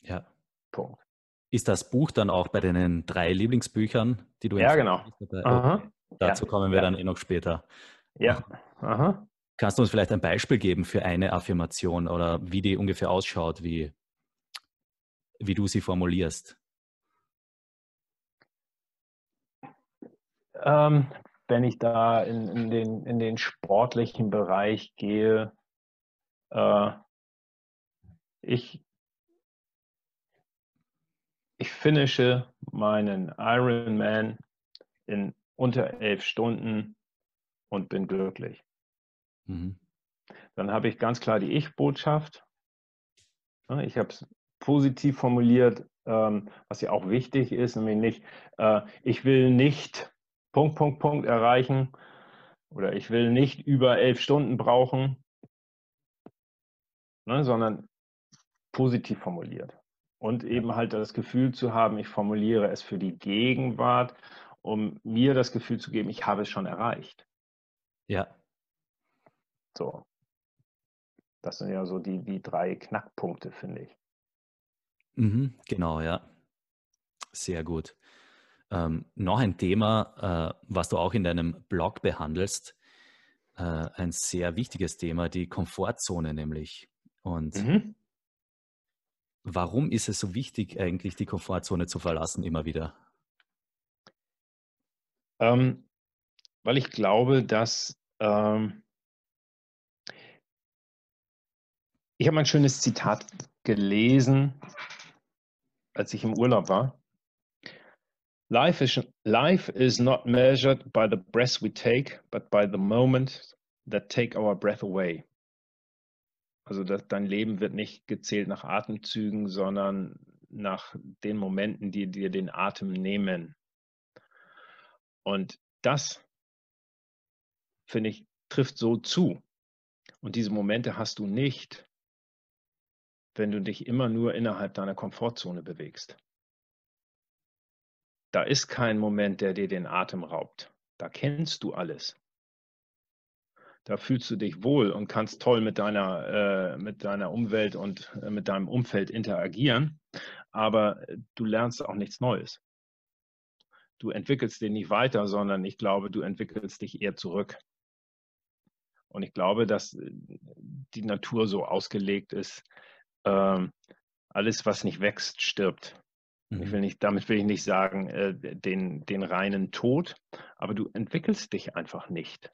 Ja. Punkt. Ist das Buch dann auch bei deinen drei Lieblingsbüchern, die du Ja, genau. Okay. Dazu ja. kommen wir ja. dann eh noch später. Ja. Aha. Kannst du uns vielleicht ein Beispiel geben für eine Affirmation oder wie die ungefähr ausschaut, wie, wie du sie formulierst? Ähm, wenn ich da in, in, den, in den sportlichen Bereich gehe, äh, ich ich finische meinen Ironman in unter elf Stunden und bin glücklich. Mhm. Dann habe ich ganz klar die Ich-Botschaft. Ich habe es positiv formuliert, ähm, was ja auch wichtig ist, nämlich nicht, äh, ich will nicht Punkt, Punkt, Punkt erreichen oder ich will nicht über elf Stunden brauchen, ne, sondern positiv formuliert und eben halt das Gefühl zu haben, ich formuliere es für die Gegenwart, um mir das Gefühl zu geben, ich habe es schon erreicht. Ja. So. Das sind ja so die, die drei Knackpunkte, finde ich. Mhm, genau, ja. Sehr gut. Ähm, noch ein Thema, äh, was du auch in deinem Blog behandelst, äh, ein sehr wichtiges Thema, die Komfortzone nämlich. Und mhm. Warum ist es so wichtig, eigentlich die Komfortzone zu verlassen immer wieder? Ähm, weil ich glaube, dass ähm, ich habe ein schönes Zitat gelesen, als ich im Urlaub war. Life is, life is not measured by the breath we take, but by the moment that take our breath away. Also das, dein Leben wird nicht gezählt nach Atemzügen, sondern nach den Momenten, die dir den Atem nehmen. Und das, finde ich, trifft so zu. Und diese Momente hast du nicht, wenn du dich immer nur innerhalb deiner Komfortzone bewegst. Da ist kein Moment, der dir den Atem raubt. Da kennst du alles. Da fühlst du dich wohl und kannst toll mit deiner, äh, mit deiner Umwelt und äh, mit deinem Umfeld interagieren, aber äh, du lernst auch nichts Neues. Du entwickelst dich nicht weiter, sondern ich glaube, du entwickelst dich eher zurück. Und ich glaube, dass äh, die Natur so ausgelegt ist, äh, alles, was nicht wächst, stirbt. Mhm. Ich will nicht, damit will ich nicht sagen, äh, den, den reinen Tod, aber du entwickelst dich einfach nicht.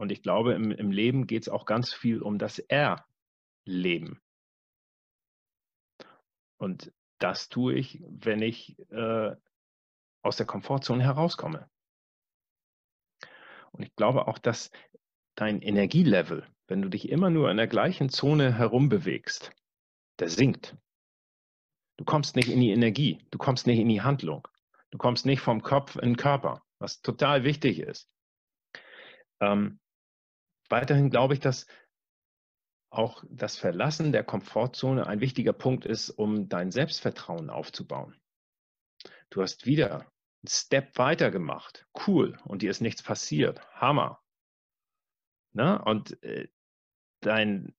Und ich glaube, im, im Leben geht es auch ganz viel um das Erleben. Und das tue ich, wenn ich äh, aus der Komfortzone herauskomme. Und ich glaube auch, dass dein Energielevel, wenn du dich immer nur in der gleichen Zone herumbewegst, der sinkt. Du kommst nicht in die Energie, du kommst nicht in die Handlung, du kommst nicht vom Kopf in den Körper, was total wichtig ist. Ähm, weiterhin glaube ich, dass auch das Verlassen der Komfortzone ein wichtiger Punkt ist, um dein Selbstvertrauen aufzubauen. Du hast wieder einen Step weiter gemacht. Cool. Und dir ist nichts passiert. Hammer. Na? Ne? Und äh, dein,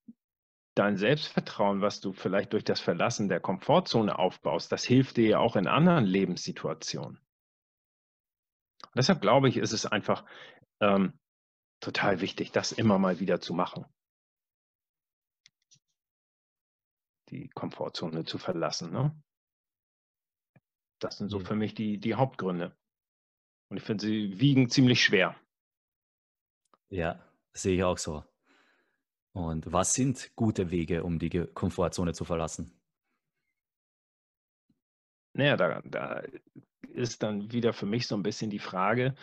dein Selbstvertrauen, was du vielleicht durch das Verlassen der Komfortzone aufbaust, das hilft dir ja auch in anderen Lebenssituationen. Und deshalb glaube ich, ist es einfach ähm, total wichtig, das immer mal wieder zu machen. Die Komfortzone zu verlassen. Ne? Das sind so für mich die, die Hauptgründe. Und ich finde, sie wiegen ziemlich schwer. Ja, sehe ich auch so. Und was sind gute Wege, um die Komfortzone zu verlassen? Naja, da, da ist dann wieder für mich so ein bisschen die Frage,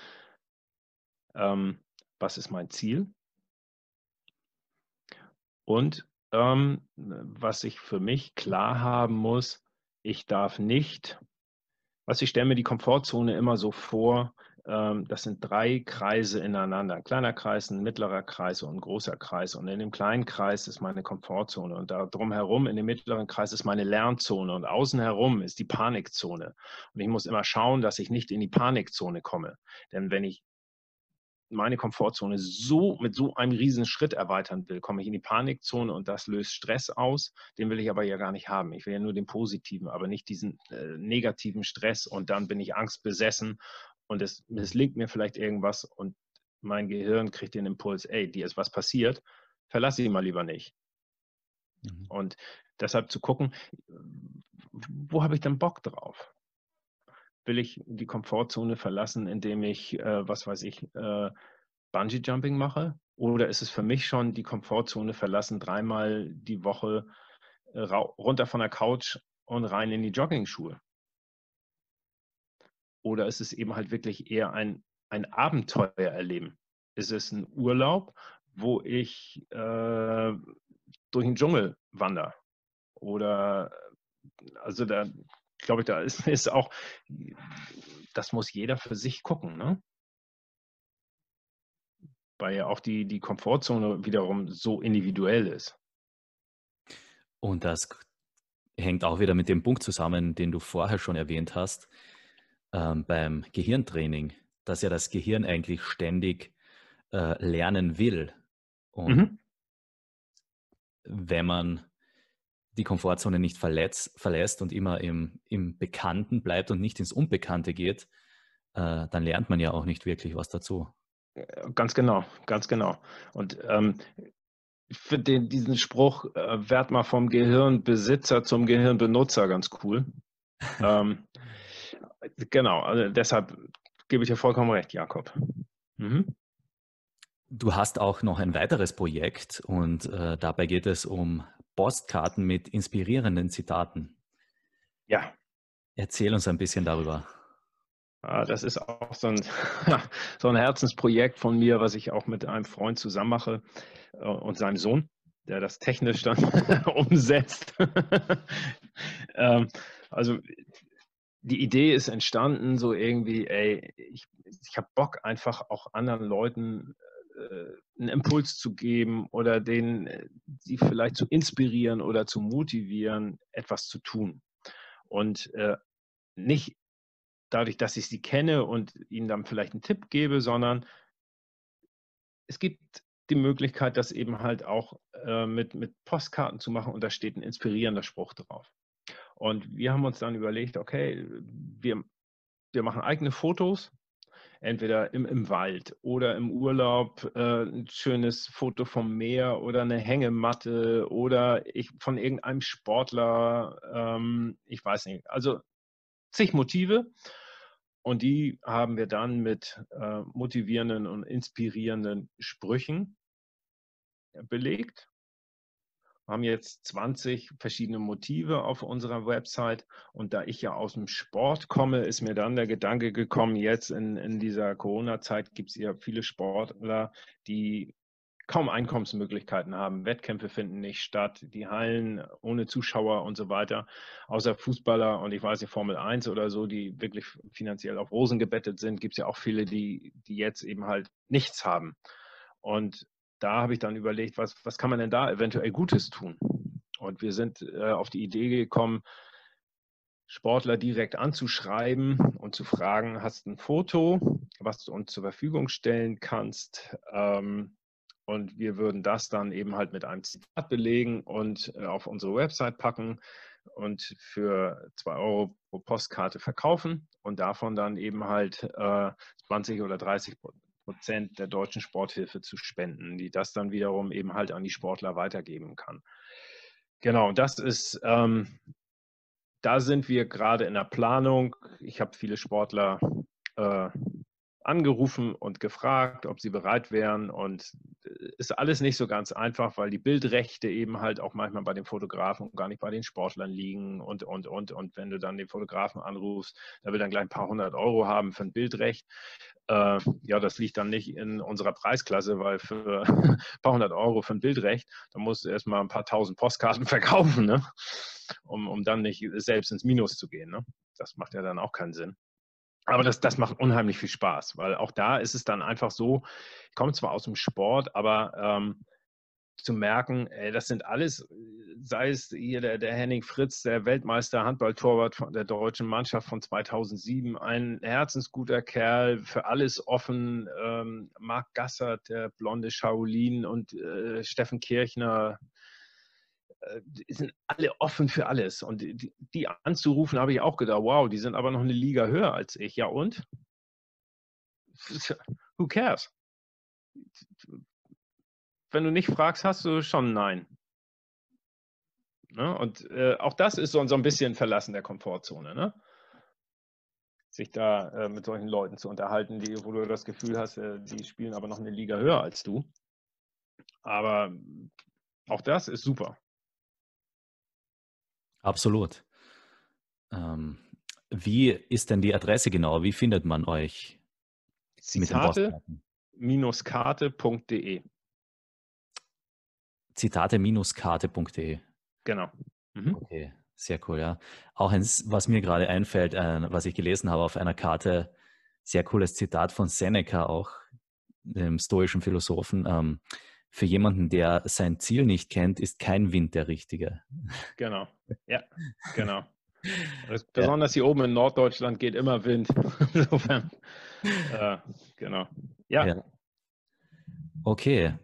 ähm, was ist mein Ziel? Und ähm, was ich für mich klar haben muss, ich darf nicht, was ich stelle mir die Komfortzone immer so vor, ähm, das sind drei Kreise ineinander. Ein kleiner Kreis, ein mittlerer Kreis und ein großer Kreis. Und in dem kleinen Kreis ist meine Komfortzone. Und da drumherum in dem mittleren Kreis ist meine Lernzone. Und außen herum ist die Panikzone. Und ich muss immer schauen, dass ich nicht in die Panikzone komme. Denn wenn ich meine Komfortzone so mit so einem riesen Schritt erweitern will, komme ich in die Panikzone und das löst Stress aus. Den will ich aber ja gar nicht haben. Ich will ja nur den positiven, aber nicht diesen äh, negativen Stress und dann bin ich angstbesessen und es misslingt mir vielleicht irgendwas und mein Gehirn kriegt den Impuls, ey, dir ist was passiert, verlasse ich mal lieber nicht. Mhm. Und deshalb zu gucken, wo habe ich denn Bock drauf? Will ich die Komfortzone verlassen, indem ich, äh, was weiß ich, äh, Bungee Jumping mache? Oder ist es für mich schon die Komfortzone verlassen, dreimal die Woche äh, runter von der Couch und rein in die Jogging-Schuhe? Oder ist es eben halt wirklich eher ein, ein Abenteuer erleben? Ist es ein Urlaub, wo ich äh, durch den Dschungel wandere? Oder also da glaube ich, da ist, [LAUGHS] ist auch, das muss jeder für sich gucken, ne? Weil ja auch die, die Komfortzone wiederum so individuell ist. Und das hängt auch wieder mit dem Punkt zusammen, den du vorher schon erwähnt hast, ähm, beim Gehirntraining, dass ja das Gehirn eigentlich ständig äh, lernen will. Und mhm. wenn man die Komfortzone nicht verletz, verlässt und immer im, im Bekannten bleibt und nicht ins Unbekannte geht, äh, dann lernt man ja auch nicht wirklich was dazu. Ganz genau, ganz genau. Und ähm, ich finde diesen Spruch, äh, werd mal vom Gehirnbesitzer zum Gehirnbenutzer ganz cool. [LAUGHS] ähm, Genau, also deshalb gebe ich dir vollkommen recht, Jakob. Mhm. Du hast auch noch ein weiteres Projekt und äh, dabei geht es um Postkarten mit inspirierenden Zitaten. Ja. Erzähl uns ein bisschen darüber. Ah, das ist auch so ein, [LAUGHS] so ein Herzensprojekt von mir, was ich auch mit einem Freund zusammen mache äh, und seinem Sohn, der das technisch dann [LAUGHS] umsetzt. [LAUGHS] ähm, also die Idee ist entstanden, so irgendwie, ey, ich, ich habe Bock, einfach auch anderen Leuten einen Impuls zu geben oder denen, äh, sie vielleicht zu inspirieren oder zu motivieren, etwas zu tun. Und äh, nicht dadurch, dass ich sie kenne und ihnen dann vielleicht einen Tipp gebe, sondern es gibt die Möglichkeit, das eben halt auch äh, mit, mit Postkarten zu machen und da steht ein inspirierender Spruch drauf. Und wir haben uns dann überlegt, okay, wir, wir machen eigene Fotos, entweder im, im Wald oder im Urlaub, äh, ein schönes Foto vom Meer oder eine Hängematte oder ich, von irgendeinem Sportler, ähm, ich weiß nicht, also zig Motive. Und die haben wir dann mit äh, motivierenden und inspirierenden Sprüchen belegt. Haben jetzt 20 verschiedene Motive auf unserer Website. Und da ich ja aus dem Sport komme, ist mir dann der Gedanke gekommen, jetzt in, in dieser Corona-Zeit gibt es ja viele Sportler, die kaum Einkommensmöglichkeiten haben. Wettkämpfe finden nicht statt, die Hallen ohne Zuschauer und so weiter, außer Fußballer und ich weiß nicht, Formel 1 oder so, die wirklich finanziell auf Rosen gebettet sind, gibt es ja auch viele, die, die jetzt eben halt nichts haben. Und da habe ich dann überlegt, was, was kann man denn da eventuell Gutes tun? Und wir sind äh, auf die Idee gekommen, Sportler direkt anzuschreiben und zu fragen, hast du ein Foto, was du uns zur Verfügung stellen kannst? Ähm, und wir würden das dann eben halt mit einem Zitat belegen und äh, auf unsere Website packen und für zwei Euro pro Postkarte verkaufen und davon dann eben halt äh, 20 oder 30 Prozent der deutschen Sporthilfe zu spenden, die das dann wiederum eben halt an die Sportler weitergeben kann. Genau, das ist, ähm, da sind wir gerade in der Planung. Ich habe viele Sportler äh, angerufen und gefragt, ob sie bereit wären. Und äh, ist alles nicht so ganz einfach, weil die Bildrechte eben halt auch manchmal bei den Fotografen und gar nicht bei den Sportlern liegen. Und, und, und, und wenn du dann den Fotografen anrufst, der will dann gleich ein paar hundert Euro haben für ein Bildrecht. Äh, ja, das liegt dann nicht in unserer Preisklasse, weil für ein [LAUGHS] paar hundert Euro für ein Bildrecht, da musst du erstmal ein paar tausend Postkarten [LAUGHS] verkaufen, ne? um, um dann nicht selbst ins Minus zu gehen. Ne? Das macht ja dann auch keinen Sinn. Aber das, das macht unheimlich viel Spaß, weil auch da ist es dann einfach so, ich komme zwar aus dem Sport, aber ähm, zu merken, ey, das sind alles, sei es hier der, der Henning Fritz, der Weltmeister Handballtorwart von der deutschen Mannschaft von 2007, ein herzensguter Kerl, für alles offen, ähm, Marc Gassert, der blonde Shaolin und äh, Steffen Kirchner, sind alle offen für alles. Und die, die anzurufen, habe ich auch gedacht, wow, die sind aber noch eine Liga höher als ich. Ja und? [LAUGHS] Who cares? Wenn du nicht fragst, hast du schon Nein. Ne? Und äh, auch das ist so, so ein bisschen Verlassen der Komfortzone. Ne? Sich da äh, mit solchen Leuten zu unterhalten, die, wo du das Gefühl hast, äh, die spielen aber noch eine Liga höher als du. Aber auch das ist super. Absolut. Ähm, wie ist denn die Adresse genau? Wie findet man euch? Zitate-karte.de. Zitate-karte.de. Genau. Mhm. Okay, sehr cool, ja. Auch eins, was mir gerade einfällt, äh, was ich gelesen habe auf einer Karte, sehr cooles Zitat von Seneca auch, dem stoischen Philosophen. Ähm, für jemanden, der sein Ziel nicht kennt, ist kein Wind der richtige. Genau, ja, genau. Besonders ja. hier oben in Norddeutschland geht immer Wind. [LAUGHS] Insofern, äh, genau. Ja. ja. Okay,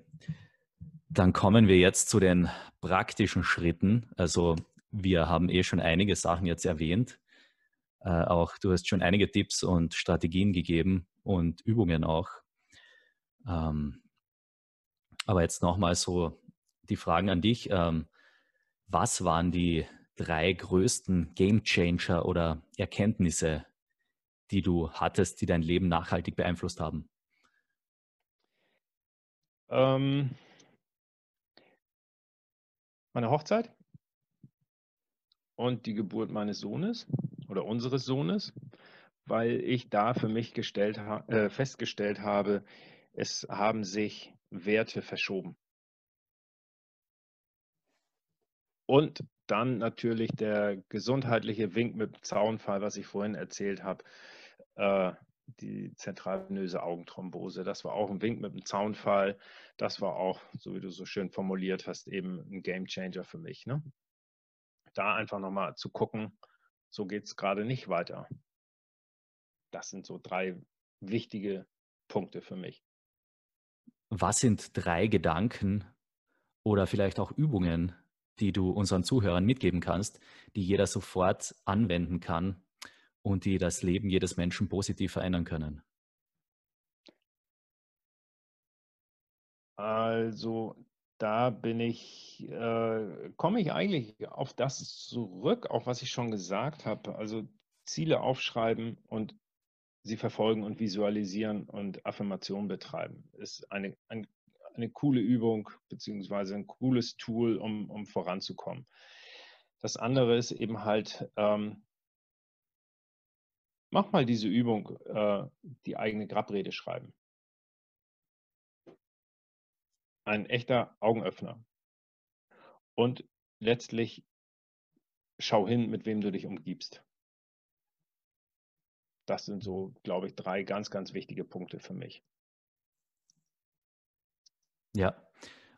dann kommen wir jetzt zu den praktischen Schritten. Also wir haben eh schon einige Sachen jetzt erwähnt. Äh, auch du hast schon einige Tipps und Strategien gegeben und Übungen auch. Ähm, aber jetzt nochmal so die Fragen an dich. Ähm, was waren die drei größten Game Changer oder Erkenntnisse, die du hattest, die dein Leben nachhaltig beeinflusst haben? Ähm, meine Hochzeit und die Geburt meines Sohnes oder unseres Sohnes, weil ich da für mich gestellt, äh, festgestellt habe, es haben sich Werte verschoben. Und dann natürlich der gesundheitliche Wink mit dem Zaunfall, was ich vorhin erzählt habe. Äh, die zentralvenöse Augenthrombose. Das war auch ein Wink mit dem Zaunfall. Das war auch, so wie du so schön formuliert hast, eben ein Game Changer für mich. Ne? Da einfach nochmal zu gucken, so geht es gerade nicht weiter. Das sind so drei wichtige Punkte für mich. Was sind drei Gedanken oder vielleicht auch Übungen, die du unseren Zuhörern mitgeben kannst, die jeder sofort anwenden kann, und die das Leben jedes Menschen positiv verändern können? Also da bin ich, äh, komme ich eigentlich auf das zurück, auch was ich schon gesagt habe. Also Ziele aufschreiben und sie verfolgen und visualisieren und Affirmation betreiben. Ist eine, ein, eine coole Übung beziehungsweise ein cooles Tool, um, um voranzukommen. Das andere ist eben halt ähm, Mach mal diese Übung, äh, die eigene Grabrede schreiben. Ein echter Augenöffner. Und letztlich schau hin, mit wem du dich umgibst. Das sind so, glaube ich, drei ganz, ganz wichtige Punkte für mich. Ja,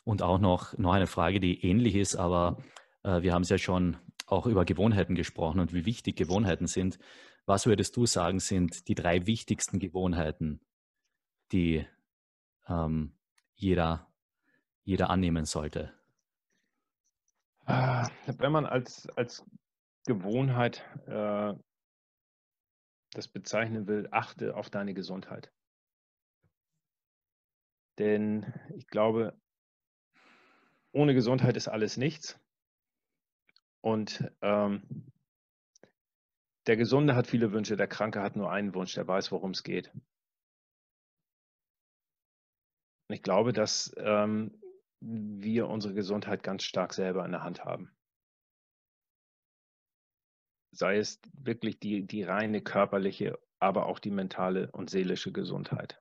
und auch noch, noch eine Frage, die ähnlich ist, aber äh, wir haben es ja schon auch über Gewohnheiten gesprochen und wie wichtig Gewohnheiten sind. Was würdest du sagen, sind die drei wichtigsten Gewohnheiten, die ähm, jeder, jeder annehmen sollte? Ah, wenn man als, als Gewohnheit äh, das bezeichnen will, achte auf deine Gesundheit. Denn ich glaube, ohne Gesundheit ist alles nichts. Und ähm, der Gesunde hat viele Wünsche, der Kranke hat nur einen Wunsch, der weiß, worum es geht. Ich glaube, dass ähm, wir unsere Gesundheit ganz stark selber in der Hand haben. Sei es wirklich die, die reine körperliche, aber auch die mentale und seelische Gesundheit.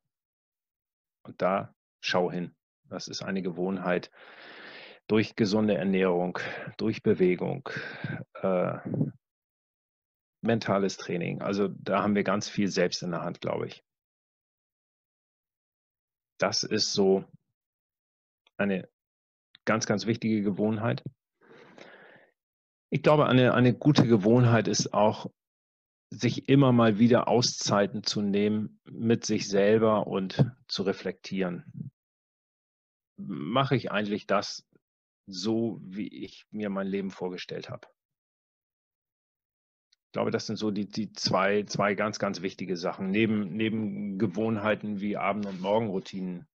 Und da schau hin. Das ist eine Gewohnheit durch gesunde Ernährung, durch Bewegung, äh, mentales Training. Also da haben wir ganz viel selbst in der Hand, glaube ich. Das ist so eine ganz, ganz wichtige Gewohnheit. Ich glaube, eine, eine gute Gewohnheit ist auch, sich immer mal wieder Auszeiten zu nehmen mit sich selber und zu reflektieren. Mache ich eigentlich das so, wie ich mir mein Leben vorgestellt habe? glaube, das sind so die, die zwei, zwei ganz, ganz wichtige Sachen. Neben, neben Gewohnheiten wie Abend- und Morgenroutinen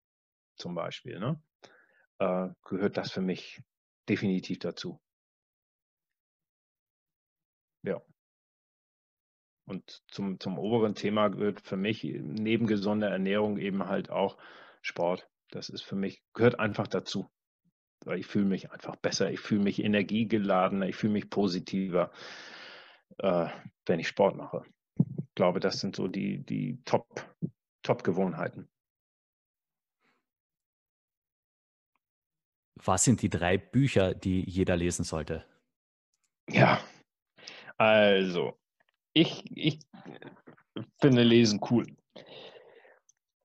zum Beispiel, ne, äh, gehört das für mich definitiv dazu. Ja. Und zum, zum oberen Thema gehört für mich neben gesunder Ernährung eben halt auch Sport. Das ist für mich, gehört einfach dazu. Ich fühle mich einfach besser, ich fühle mich energiegeladener, ich fühle mich positiver äh, wenn ich Sport mache. Ich glaube, das sind so die, die Top, Top-Gewohnheiten. Was sind die drei Bücher, die jeder lesen sollte? Ja, also ich, ich finde Lesen cool.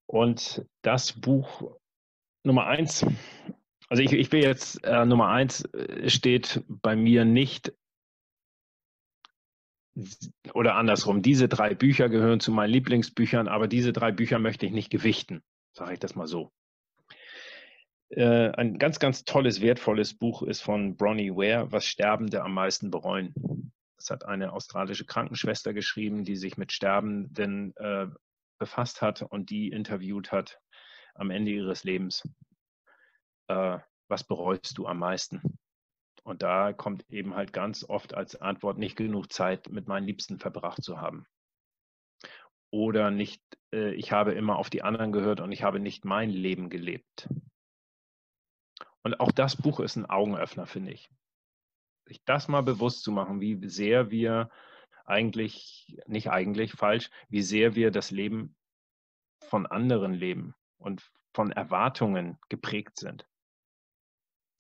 Und das Buch Nummer eins, also ich, ich will jetzt, äh, Nummer eins äh, steht bei mir nicht oder andersrum, diese drei Bücher gehören zu meinen Lieblingsbüchern, aber diese drei Bücher möchte ich nicht gewichten, sage ich das mal so. Äh, ein ganz, ganz tolles, wertvolles Buch ist von Bronnie Ware, Was Sterbende am meisten bereuen. Das hat eine australische Krankenschwester geschrieben, die sich mit Sterbenden äh, befasst hat und die interviewt hat am Ende ihres Lebens. Äh, was bereust du am meisten? Und da kommt eben halt ganz oft als Antwort nicht genug Zeit mit meinen Liebsten verbracht zu haben. Oder nicht, äh, ich habe immer auf die anderen gehört und ich habe nicht mein Leben gelebt. Und auch das Buch ist ein Augenöffner, finde ich. Sich das mal bewusst zu machen, wie sehr wir eigentlich, nicht eigentlich falsch, wie sehr wir das Leben von anderen leben und von Erwartungen geprägt sind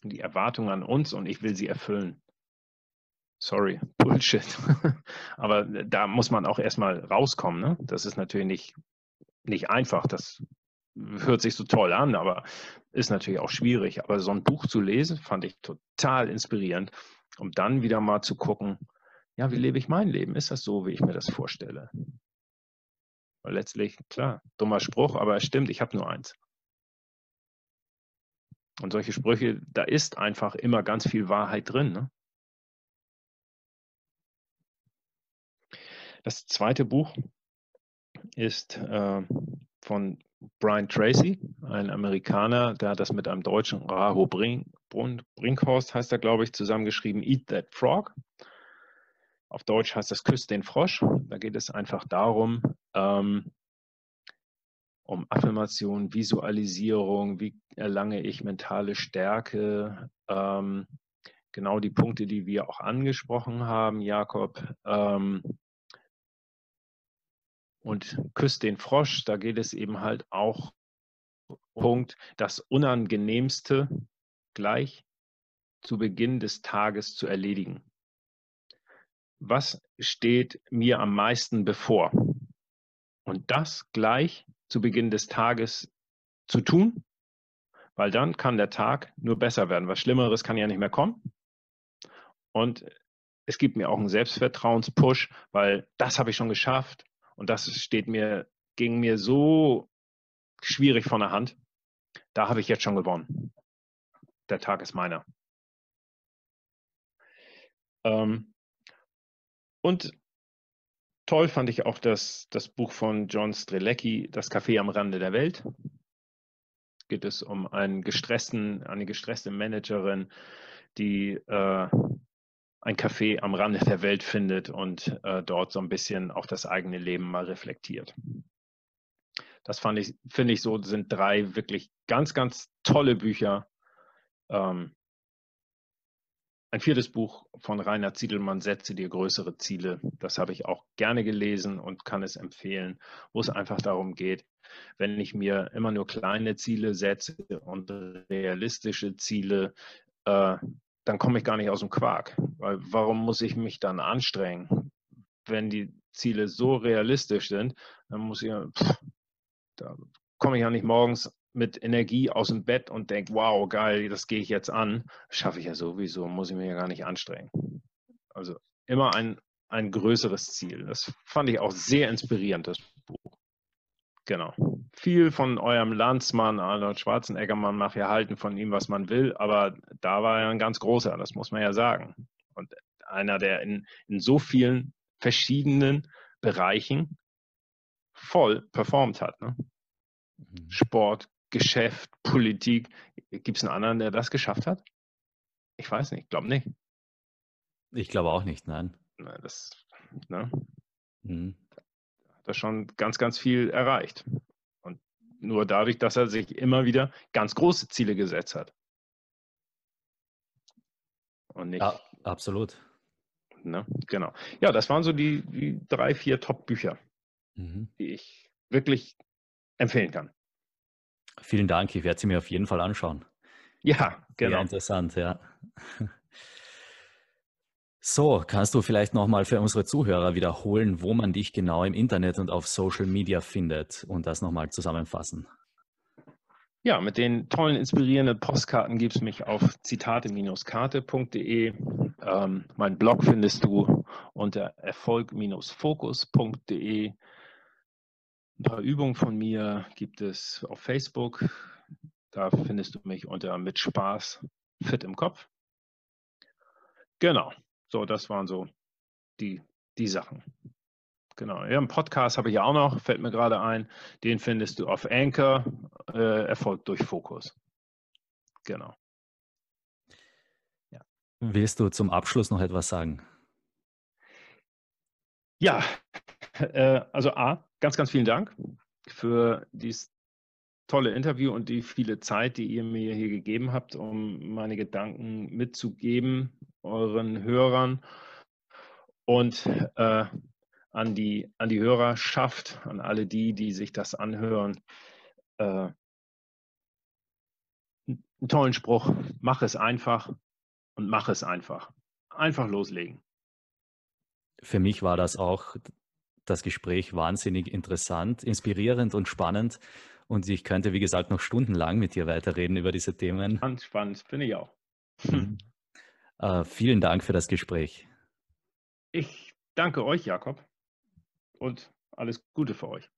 die Erwartungen an uns und ich will sie erfüllen. sorry, [LAUGHS] Bullshit. Aber da muss man auch erstmal rauskommen. Ne? Das ist natürlich nicht, nicht einfach. Das hört sich so toll an, aber ist natürlich auch schwierig. Aber so ein Buch zu lesen, fand ich total inspirierend, um dann wieder mal zu gucken, ja, wie lebe ich mein Leben? Ist das so, wie ich mir das vorstelle? Weil letztlich, klar, dummer Spruch, aber es stimmt, ich habe nur eins. Und solche Sprüche, da ist einfach immer ganz viel Wahrheit drin. Ne? Das zweite Buch ist äh, von Brian Tracy, ein Amerikaner, der hat das mit einem Deutschen, Raho Brink, Brinkhorst heißt er, glaube ich, zusammengeschrieben, Eat That Frog. Auf Deutsch heißt das Küss den Frosch. Da geht es einfach darum, ähm, um Affirmation, Visualisierung, wie erlange ich mentale Stärke, ähm, genau die Punkte, die wir auch angesprochen haben, Jakob. Ähm, und küsst den Frosch, da geht es eben halt auch Punkt, das Unangenehmste gleich zu Beginn des Tages zu erledigen. Was steht mir am meisten bevor? Und das gleich zu Beginn des Tages zu tun, weil dann kann der Tag nur besser werden. Was Schlimmeres kann ja nicht mehr kommen. Und es gibt mir auch einen Selbstvertrauenspush, weil das habe ich schon geschafft. Und das steht mir, ging mir so schwierig von der Hand. Da habe ich jetzt schon gewonnen. Der Tag ist meiner. Ähm, und toll fand ich auch das, das Buch von John Strelecki, Das Café am Rande der Welt. Geht es um einen gestressten, eine gestresste Managerin, die äh, ein Café am Rande der Welt findet und äh, dort so ein bisschen auch das eigene Leben mal reflektiert. Das fand ich, finde ich so, sind drei wirklich ganz, ganz tolle Bücher. Ähm, ein viertes Buch von Rainer Ziedelmann, Setze dir größere Ziele. Das habe ich auch gerne gelesen und kann es empfehlen, wo es einfach darum geht, wenn ich mir immer nur kleine Ziele setze und realistische Ziele, äh, dann komme ich gar nicht aus dem Quark. Weil warum muss ich mich dann anstrengen? Wenn die Ziele so realistisch sind, dann muss ich, pff, da komme ich ja nicht morgens mit Energie aus dem Bett und denke, wow, geil, das gehe ich jetzt an. Schaffe ich ja sowieso, muss ich mich ja gar nicht anstrengen. Also immer ein, ein größeres Ziel. Das fand ich auch sehr inspirierend, das Buch. Genau. Viel von eurem Landsmann Arnold Schwarzenegger, man mag ja halten von ihm, was man will, aber da war er ein ganz großer, das muss man ja sagen. Und einer, der in, in so vielen verschiedenen Bereichen voll performt hat. Ne? Mhm. Sport, Geschäft, Politik. Gibt es einen anderen, der das geschafft hat? Ich weiß nicht, glaube nicht. Ich glaube auch nicht, nein. Na, das, ne? Mhm hat er schon ganz, ganz viel erreicht. Und nur dadurch, dass er sich immer wieder ganz große Ziele gesetzt hat. Und nicht. Ja, absolut. Ne? Genau. Ja, das waren so die, die drei, vier Top-Bücher, mhm. die ich wirklich empfehlen kann. Vielen Dank. Ich werde sie mir auf jeden Fall anschauen. Ja, genau. Sehr interessant, ja. So, kannst du vielleicht nochmal für unsere Zuhörer wiederholen, wo man dich genau im Internet und auf Social Media findet und das nochmal zusammenfassen? Ja, mit den tollen, inspirierenden Postkarten gibt es mich auf zitate-karte.de. Ähm, mein Blog findest du unter erfolg-fokus.de. Ein paar Übungen von mir gibt es auf Facebook. Da findest du mich unter mit Spaß fit im Kopf. Genau. So, das waren so die, die Sachen. Genau. Ja, einen Podcast habe ich ja auch noch, fällt mir gerade ein. Den findest du auf Anchor, äh, Erfolg durch Fokus. Genau. Ja. Willst du zum Abschluss noch etwas sagen? Ja, [LAUGHS] äh, also A, ganz, ganz vielen Dank für dieses tolle Interview und die viele Zeit, die ihr mir hier gegeben habt, um meine Gedanken mitzugeben euren Hörern und äh, an, die, an die Hörerschaft, an alle die, die sich das anhören. Äh, einen tollen Spruch, mach es einfach und mach es einfach. Einfach loslegen. Für mich war das auch das Gespräch wahnsinnig interessant, inspirierend und spannend. Und ich könnte, wie gesagt, noch stundenlang mit dir weiterreden über diese Themen. Ganz spannend, bin ich auch. Hm. Uh, vielen Dank für das Gespräch. Ich danke euch, Jakob, und alles Gute für euch.